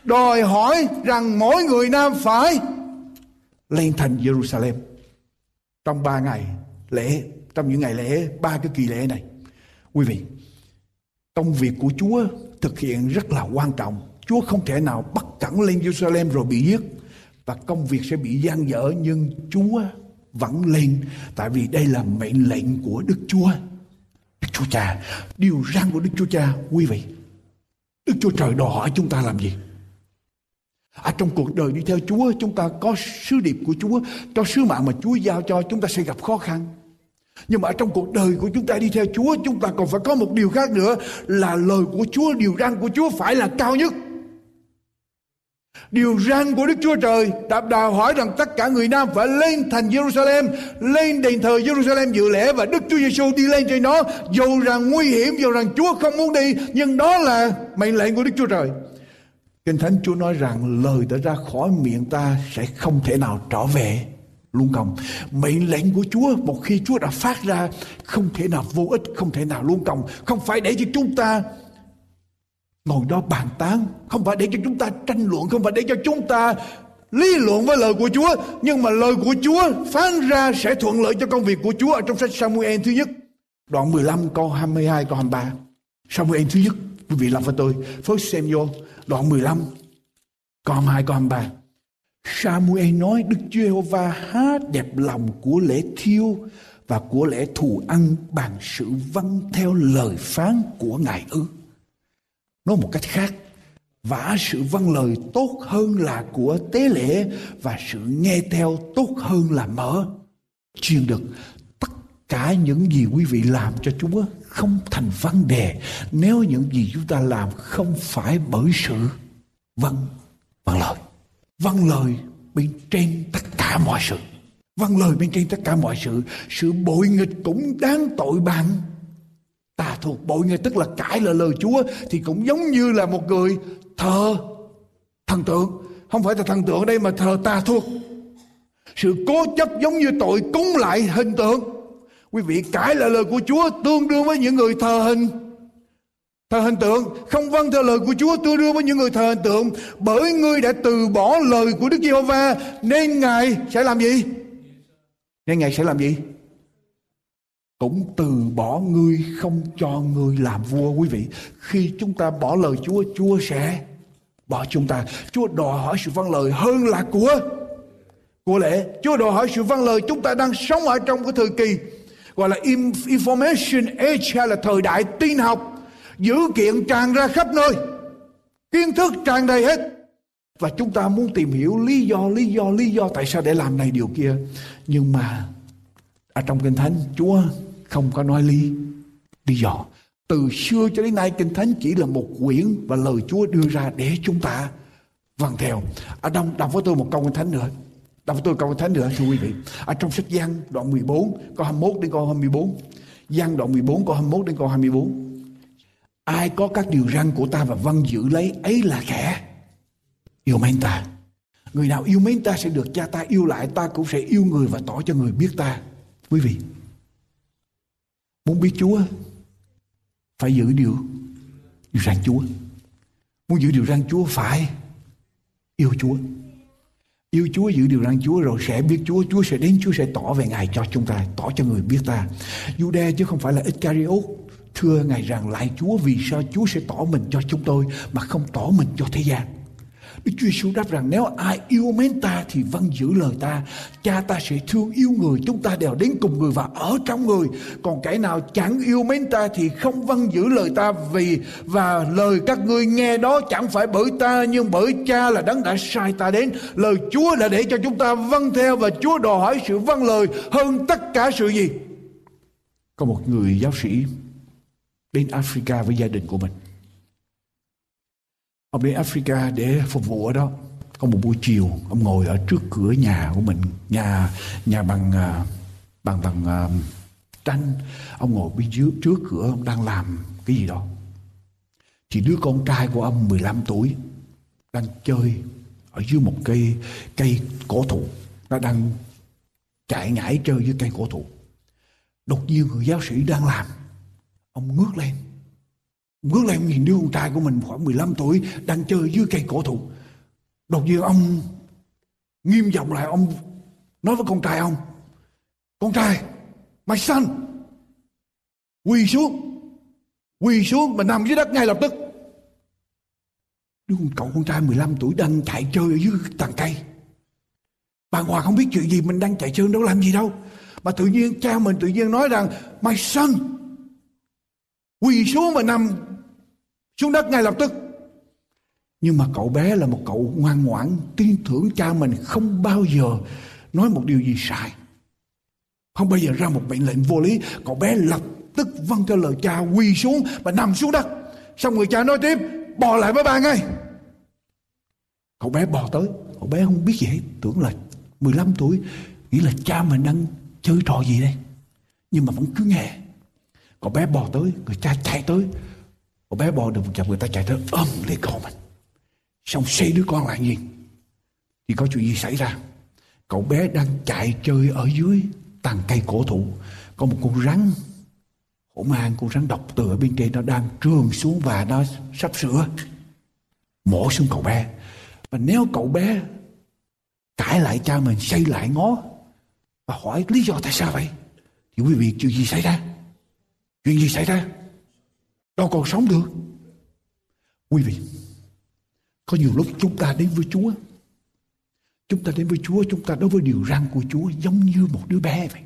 đòi hỏi rằng mỗi người nam phải lên thành Jerusalem trong ba ngày lễ, trong những ngày lễ, ba cái kỳ lễ này. Quý vị, công việc của Chúa thực hiện rất là quan trọng. Chúa không thể nào bắt cẳng lên Jerusalem rồi bị giết và công việc sẽ bị gian dở nhưng Chúa vẫn lên tại vì đây là mệnh lệnh của Đức Chúa. Đức Chúa Cha, điều răn của Đức Chúa Cha, quý vị. Đức Chúa Trời đòi hỏi chúng ta làm gì? À, trong cuộc đời đi theo Chúa chúng ta có sứ điệp của Chúa, cho sứ mạng mà Chúa giao cho chúng ta sẽ gặp khó khăn. Nhưng mà trong cuộc đời của chúng ta đi theo Chúa Chúng ta còn phải có một điều khác nữa Là lời của Chúa, điều răn của Chúa phải là cao nhất Điều răn của Đức Chúa Trời đã đòi hỏi rằng tất cả người Nam phải lên thành Jerusalem, lên đền thờ Jerusalem dự lễ và Đức Chúa Giêsu đi lên trên đó. Dù rằng nguy hiểm, dù rằng Chúa không muốn đi, nhưng đó là mệnh lệnh của Đức Chúa Trời. Kinh Thánh Chúa nói rằng lời đã ra khỏi miệng ta sẽ không thể nào trở về luôn công mệnh lệnh của Chúa một khi Chúa đã phát ra không thể nào vô ích, không thể nào luôn công không phải để cho chúng ta ngồi đó bàn tán, không phải để cho chúng ta tranh luận, không phải để cho chúng ta lý luận với lời của Chúa, nhưng mà lời của Chúa phán ra sẽ thuận lợi cho công việc của Chúa ở trong sách Samuel thứ nhất, đoạn 15 câu 22 câu 23 Samuel thứ nhất, quý vị làm với tôi. First Samuel, đoạn 15 câu 22 câu 23 Samuel nói Đức Chúa Giê-hô-va há đẹp lòng của lễ thiêu và của lễ thù ăn bằng sự vâng theo lời phán của Ngài ư. Nói một cách khác, vả sự vâng lời tốt hơn là của tế lễ và sự nghe theo tốt hơn là mở. Chuyên được tất cả những gì quý vị làm cho Chúa không thành vấn đề nếu những gì chúng ta làm không phải bởi sự vâng vâng lời vâng lời bên trên tất cả mọi sự. Vâng lời bên trên tất cả mọi sự. Sự bội nghịch cũng đáng tội bạn. Tà thuộc bội nghịch tức là cãi lời lời chúa thì cũng giống như là một người thờ thần tượng. Không phải là thần tượng ở đây mà thờ tà thuộc. Sự cố chấp giống như tội cúng lại hình tượng. Quý vị cãi lời lời của chúa tương đương với những người thờ hình thờ hình tượng, không vâng theo lời của Chúa tương đương với những người thờ hình tượng. Bởi ngươi đã từ bỏ lời của Đức Giê-hô-va, nên ngài sẽ làm gì? Nên ngài sẽ làm gì? Cũng từ bỏ ngươi, không cho ngươi làm vua, quý vị. Khi chúng ta bỏ lời Chúa Chúa sẽ bỏ chúng ta. Chúa đòi hỏi sự vâng lời hơn là của của lễ Chúa đòi hỏi sự vâng lời chúng ta đang sống ở trong cái thời kỳ, gọi là information age, hay là thời đại tin học dữ kiện tràn ra khắp nơi. Kiến thức tràn đầy hết. Và chúng ta muốn tìm hiểu lý do lý do lý do tại sao để làm này điều kia. Nhưng mà ở trong kinh thánh, chúa không có nói lý lý do. Từ xưa cho đến nay, kinh thánh chỉ là một quyển và lời chúa đưa ra để chúng ta vâng theo. Ở đông đọc với tôi một câu kinh thánh nữa. Đọc với tôi câu kinh thánh nữa, thưa quý vị. Ở trong sách Giăng đoạn 14 câu 21 đến câu 24 Giăng đoạn 14 câu 21 đến câu 24 ai có các điều răn của ta và vâng giữ lấy, ấy là kẻ yêu mến ta. Người nào yêu mến ta sẽ được cha ta yêu lại, ta cũng sẽ yêu người và tỏ cho người biết ta. Quý vị, muốn biết Chúa, phải giữ điều điều răn Chúa. Muốn giữ điều răn Chúa, phải yêu Chúa. Yêu Chúa, giữ điều răn Chúa rồi sẽ biết Chúa. Chúa sẽ đến, Chúa sẽ tỏ về Ngài cho chúng ta, tỏ cho người biết ta. Jude chứ không phải là Iscariot thưa Ngài rằng lại Chúa vì sao Chúa sẽ tỏ mình cho chúng tôi mà không tỏ mình cho thế gian Đức Chúa Giêsu đáp rằng nếu ai yêu mến ta thì vâng giữ lời ta. Cha ta sẽ thương yêu người, chúng ta đều đến cùng người và ở trong người. Còn kẻ nào chẳng yêu mến ta thì không vâng giữ lời ta vì và lời các ngươi nghe đó chẳng phải bởi ta nhưng bởi cha là đấng đã sai ta đến. Lời Chúa là để cho chúng ta vâng theo và Chúa đòi hỏi sự vâng lời hơn tất cả sự gì. Có một người giáo sĩ đến Africa với gia đình của mình Ông đến Africa để phục vụ ở đó. Có một buổi chiều, ông ngồi ở trước cửa nhà của mình, nhà nhà bằng à, bằng bằng uh, tranh. Ông ngồi bên dưới trước cửa, ông đang làm cái gì đó. Thì đứa con trai của ông 15 tuổi đang chơi ở dưới một cây cây cổ thụ. Nó đang chạy nhảy chơi dưới cây cổ thụ. Đột nhiên người giáo sĩ đang làm. Ông ngước lên Ngước lên ông nhìn đứa con trai của mình khoảng 15 tuổi đang chơi dưới cây cổ thụ. Đột nhiên ông nghiêm giọng lại ông nói với con trai ông. Con trai, my son, quỳ xuống. Quỳ xuống mà nằm dưới đất ngay lập tức. Đứa con cậu con trai 15 tuổi đang chạy chơi ở dưới tàn cây. Bà Hòa không biết chuyện gì mình đang chạy chơi đâu làm gì đâu. Mà tự nhiên cha mình tự nhiên nói rằng My son Quỳ xuống và nằm xuống đất ngay lập tức. Nhưng mà cậu bé là một cậu ngoan ngoãn, tin tưởng cha mình không bao giờ nói một điều gì sai. Không bao giờ ra một mệnh lệnh vô lý. Cậu bé lập tức vâng theo lời cha, quỳ xuống và nằm xuống đất. Xong người cha nói tiếp, bò lại với ba ngay. Cậu bé bò tới. Cậu bé không biết gì hết. Tưởng là 15 tuổi, nghĩ là cha mình đang chơi trò gì đây. Nhưng mà vẫn cứ nghe cậu bé bò tới, người cha chạy tới Cậu bé bò được một chậm người ta chạy tới, ôm lấy cậu mình. Xong xây đứa con lại nhìn Thì có chuyện gì xảy ra? Cậu bé đang chạy chơi ở dưới tàn cây cổ thụ. Có một con rắn, hổ mang con rắn độc từ ở bên trên, nó đang trườn xuống và nó sắp sửa mổ xuống cậu bé. Và nếu cậu bé cãi lại cha mình, xây lại ngó và hỏi lý do tại sao vậy, thì quý vị, chuyện gì xảy ra chuyện gì xảy ra? Đâu còn sống được. Quý vị, có nhiều lúc chúng ta đến với Chúa. Chúng ta đến với Chúa, chúng ta đối với điều răn của Chúa giống như một đứa bé vậy.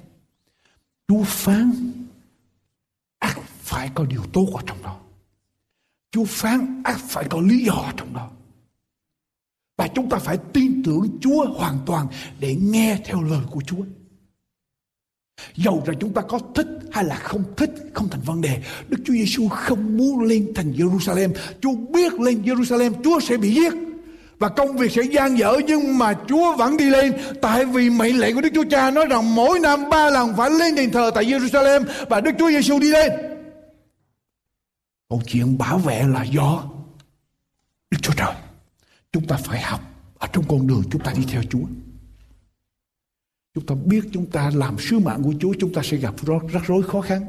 Chúa phán, ác phải có điều tốt ở trong đó. Chúa phán, ác phải có lý do trong đó. Và chúng ta phải tin tưởng Chúa hoàn toàn để nghe theo lời của Chúa. Dầu rằng chúng ta có thích hay là không thích không thành vấn đề. Đức Chúa Giêsu không muốn lên thành Jerusalem. Chúa biết lên Jerusalem Chúa sẽ bị giết. Và công việc sẽ gian dở, nhưng mà Chúa vẫn đi lên Tại vì mệnh lệnh của Đức Chúa Cha nói rằng mỗi năm ba lần phải lên đền thờ tại Jerusalem Và Đức Chúa Giêsu đi lên Còn chuyện bảo vệ là do Đức Chúa Trời Chúng ta phải học Ở trong con đường chúng ta đi theo Chúa Chúng ta biết chúng ta làm sứ mạng của Chúa chúng ta sẽ gặp rắc rối khó khăn.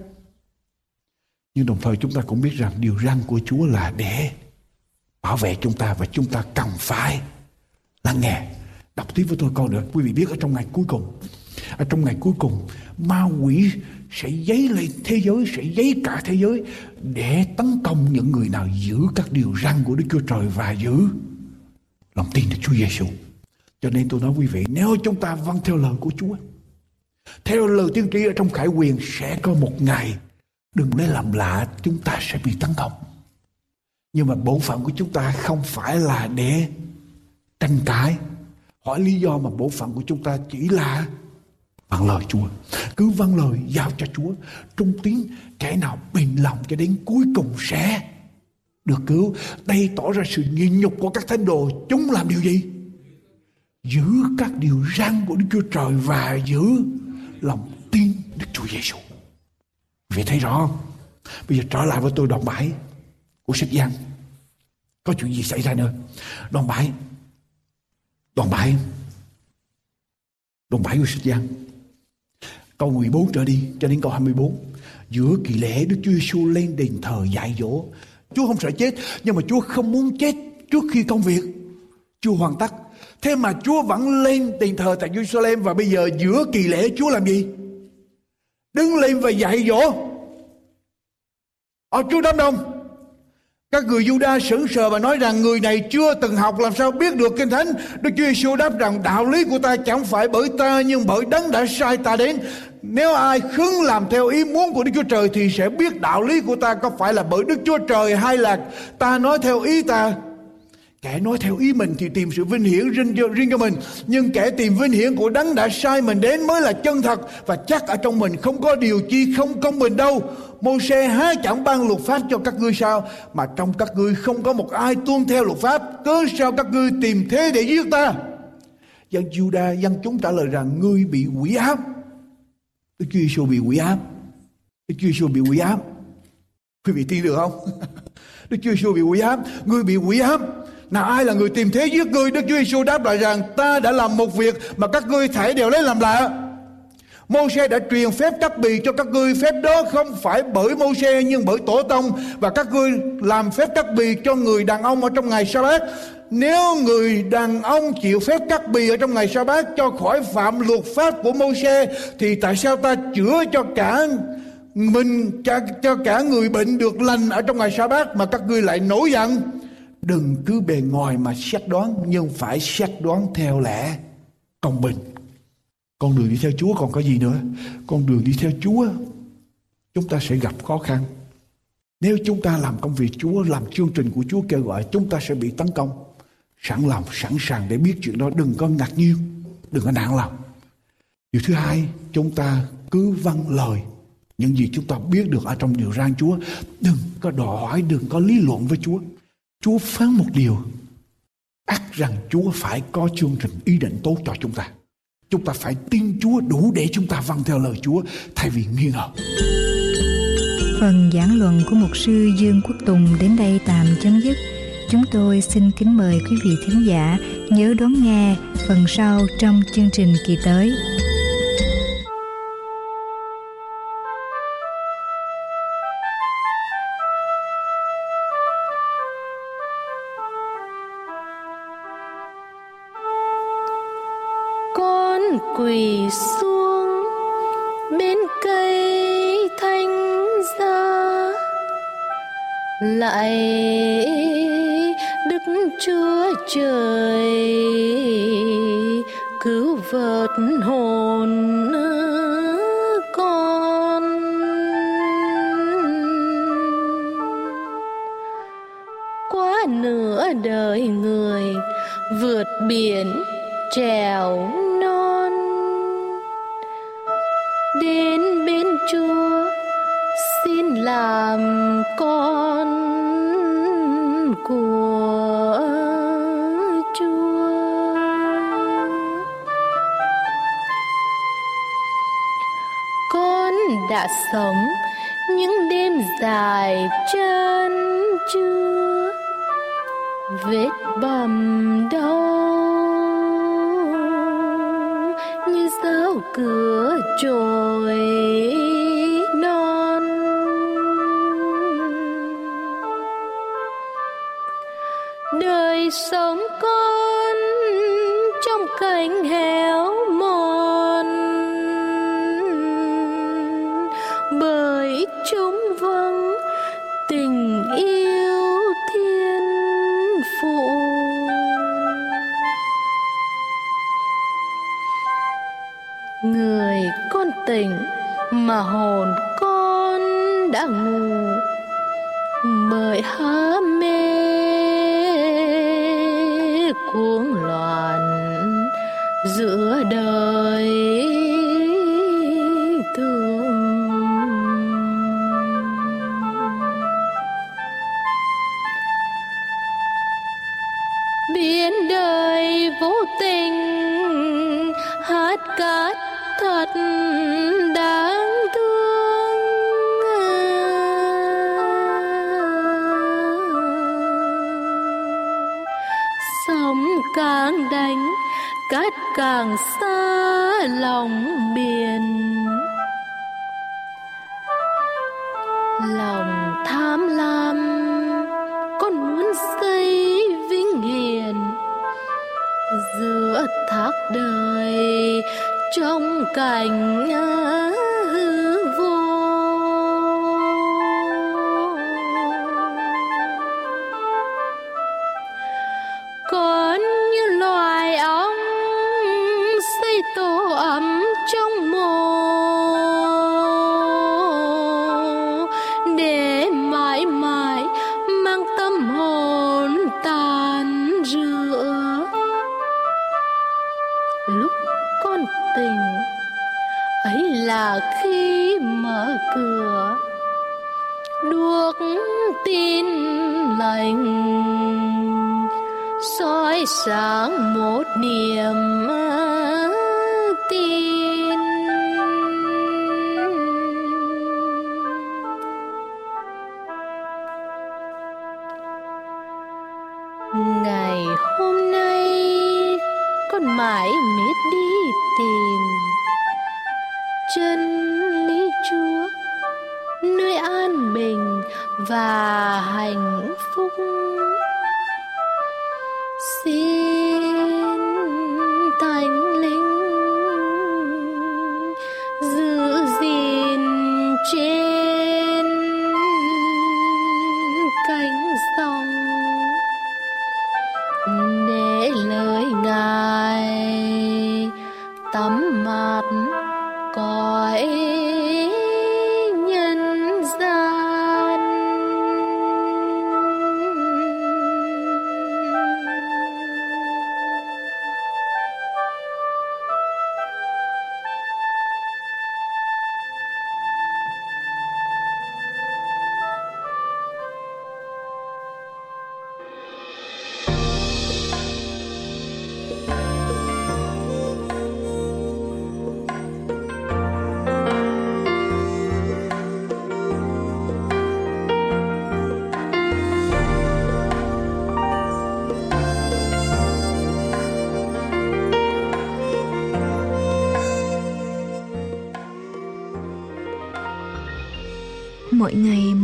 Nhưng đồng thời chúng ta cũng biết rằng điều răn của Chúa là để bảo vệ chúng ta và chúng ta cần phải lắng nghe. Đọc tiếp với tôi con nữa. Quý vị biết ở trong ngày cuối cùng. Ở trong ngày cuối cùng ma quỷ sẽ giấy lên thế giới, sẽ giấy cả thế giới để tấn công những người nào giữ các điều răn của Đức Chúa Trời và giữ lòng tin Đức Chúa Giêsu. Cho nên tôi nói quý vị, nếu chúng ta vâng theo lời của Chúa, theo lời tiên tri ở trong khải quyền sẽ có một ngày đừng lấy làm lạ chúng ta sẽ bị tấn công. Nhưng mà bổn phận của chúng ta không phải là để tranh cãi. Hỏi lý do mà bổn phận của chúng ta chỉ là vâng lời Chúa. Cứ vâng lời giao cho Chúa. Trung tín kẻ nào bình lòng cho đến cuối cùng sẽ được cứu. Đây tỏ ra sự nhịn nhục của các thánh đồ. Chúng làm điều gì? Giữ các điều răn của Đức Chúa Trời và giữ lòng tin Đức Chúa Giêsu. Vì thấy rõ không? Bây giờ trở lại với tôi đoạn 7 của sách Giăng. Có chuyện gì xảy ra nữa? Đoạn 7. Đoạn 7. Đoạn 7 của sách Giăng. Câu 14 trở đi, cho đến câu 24. Giữa kỳ lễ Đức Chúa Giêsu lên đền thờ dạy dỗ. Chúa không sợ chết, nhưng mà Chúa không muốn chết trước khi công việc. Chúa hoàn tất. Thế mà Chúa vẫn lên đền thờ tại Jerusalem và bây giờ giữa kỳ lễ Chúa làm gì? Đứng lên và dạy dỗ. Ở Chúa đám đông. Các người Juda sững sờ và nói rằng người này chưa từng học, làm sao biết được kinh thánh. Đức Chúa Giêsu đáp rằng, đạo lý của ta chẳng phải bởi ta, nhưng bởi đấng đã sai ta đến. Nếu ai khứng làm theo ý muốn của Đức Chúa Trời thì sẽ biết đạo lý của ta có phải là bởi Đức Chúa Trời hay là ta nói theo ý ta. Kẻ nói theo ý mình thì tìm sự vinh hiển riêng cho, riêng cho mình. Nhưng kẻ tìm vinh hiển của đấng đã sai mình đến mới là chân thật. Và chắc ở trong mình không có điều chi không công bình đâu. Mô xe há chẳng ban luật pháp cho các ngươi sao? Mà trong các ngươi không có một ai tuân theo luật pháp. Cớ sao các ngươi tìm thế để giết ta? Dân Juda dân chúng trả lời rằng Ngươi bị quỷ áp Đức Chúa Giêsu bị quỷ áp Đức Chúa Giêsu bị quỷ áp Quý vị tin được không? [laughs] Đức Chúa Giêsu bị quỷ áp Ngươi bị quỷ áp nào ai là người tìm thế giết ngươi Đức Chúa Giêsu đáp lại rằng ta đã làm một việc mà các ngươi thảy đều lấy làm lạ. Mô đã truyền phép cắt bì cho các ngươi. Phép đó không phải bởi mô nhưng bởi tổ tông. Và các ngươi làm phép cắt bì cho người đàn ông ở trong ngày sa bát Nếu người đàn ông chịu phép cắt bì ở trong ngày sa bát Cho khỏi phạm luật pháp của mô Thì tại sao ta chữa cho cả mình cho, cho cả người bệnh được lành ở trong ngày sa bát Mà các ngươi lại nổi giận? Đừng cứ bề ngoài mà xét đoán, Nhưng phải xét đoán theo lẽ công bình. Con đường đi theo Chúa còn có gì nữa? Con đường đi theo Chúa, Chúng ta sẽ gặp khó khăn. Nếu chúng ta làm công việc Chúa, Làm chương trình của Chúa kêu gọi, Chúng ta sẽ bị tấn công. Sẵn lòng, sẵn sàng để biết chuyện đó. Đừng có ngạc nhiên, Đừng có nản lòng. Điều thứ hai, Chúng ta cứ vâng lời những gì chúng ta biết được ở trong điều răn Chúa. Đừng có đòi hỏi đừng có lý luận với Chúa. Chúa phán một điều ắt rằng Chúa phải có chương trình ý định tốt cho chúng ta. Chúng ta phải tin Chúa đủ để chúng ta vâng theo lời Chúa, thay vì nghi ngờ. Phần giảng luận của mục sư Dương Quốc Tùng đến đây tạm chấm dứt. Chúng tôi xin kính mời quý vị thính giả nhớ đón nghe phần sau trong chương trình kỳ tới. Quỳ xuống bên cây thanh gia lại đức chúa trời cứu vớt hồn con. Quá nửa đời người vượt biển trèo đã sống. Những đêm dài chân chưa vết bầm đau như dao cửa trồi. Mà hồn con đã ngủ. Bởi hai càng xa lòng biển. Lòng tham lam con muốn xây vinh hiền giữa thác đời trong cảnh hư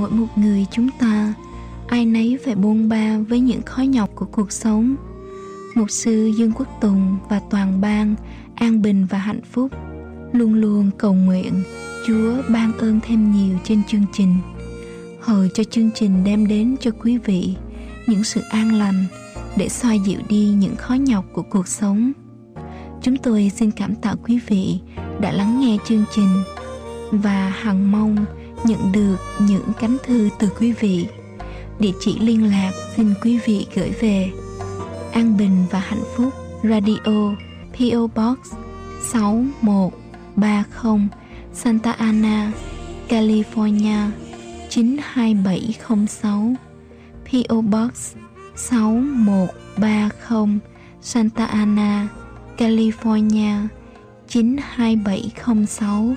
mỗi một người chúng ta. Ai nấy phải bôn ba với những khó nhọc của cuộc sống. Mục sư dương quốc tùng và toàn ban an bình và hạnh phúc luôn luôn cầu nguyện chúa ban ơn thêm nhiều trên chương trình. Hầu cho chương trình đem đến cho quý vị những sự an lành để xoa dịu đi những khó nhọc của cuộc sống. Chúng tôi xin cảm tạ quý vị đã lắng nghe chương trình và hằng mong nhận được những cánh thư từ quý vị. Địa chỉ liên lạc xin quý vị gửi về An Bình và Hạnh Phúc Radio PO Box 6130 Santa Ana, California 92706 PO Box 6130 Santa Ana, California 92706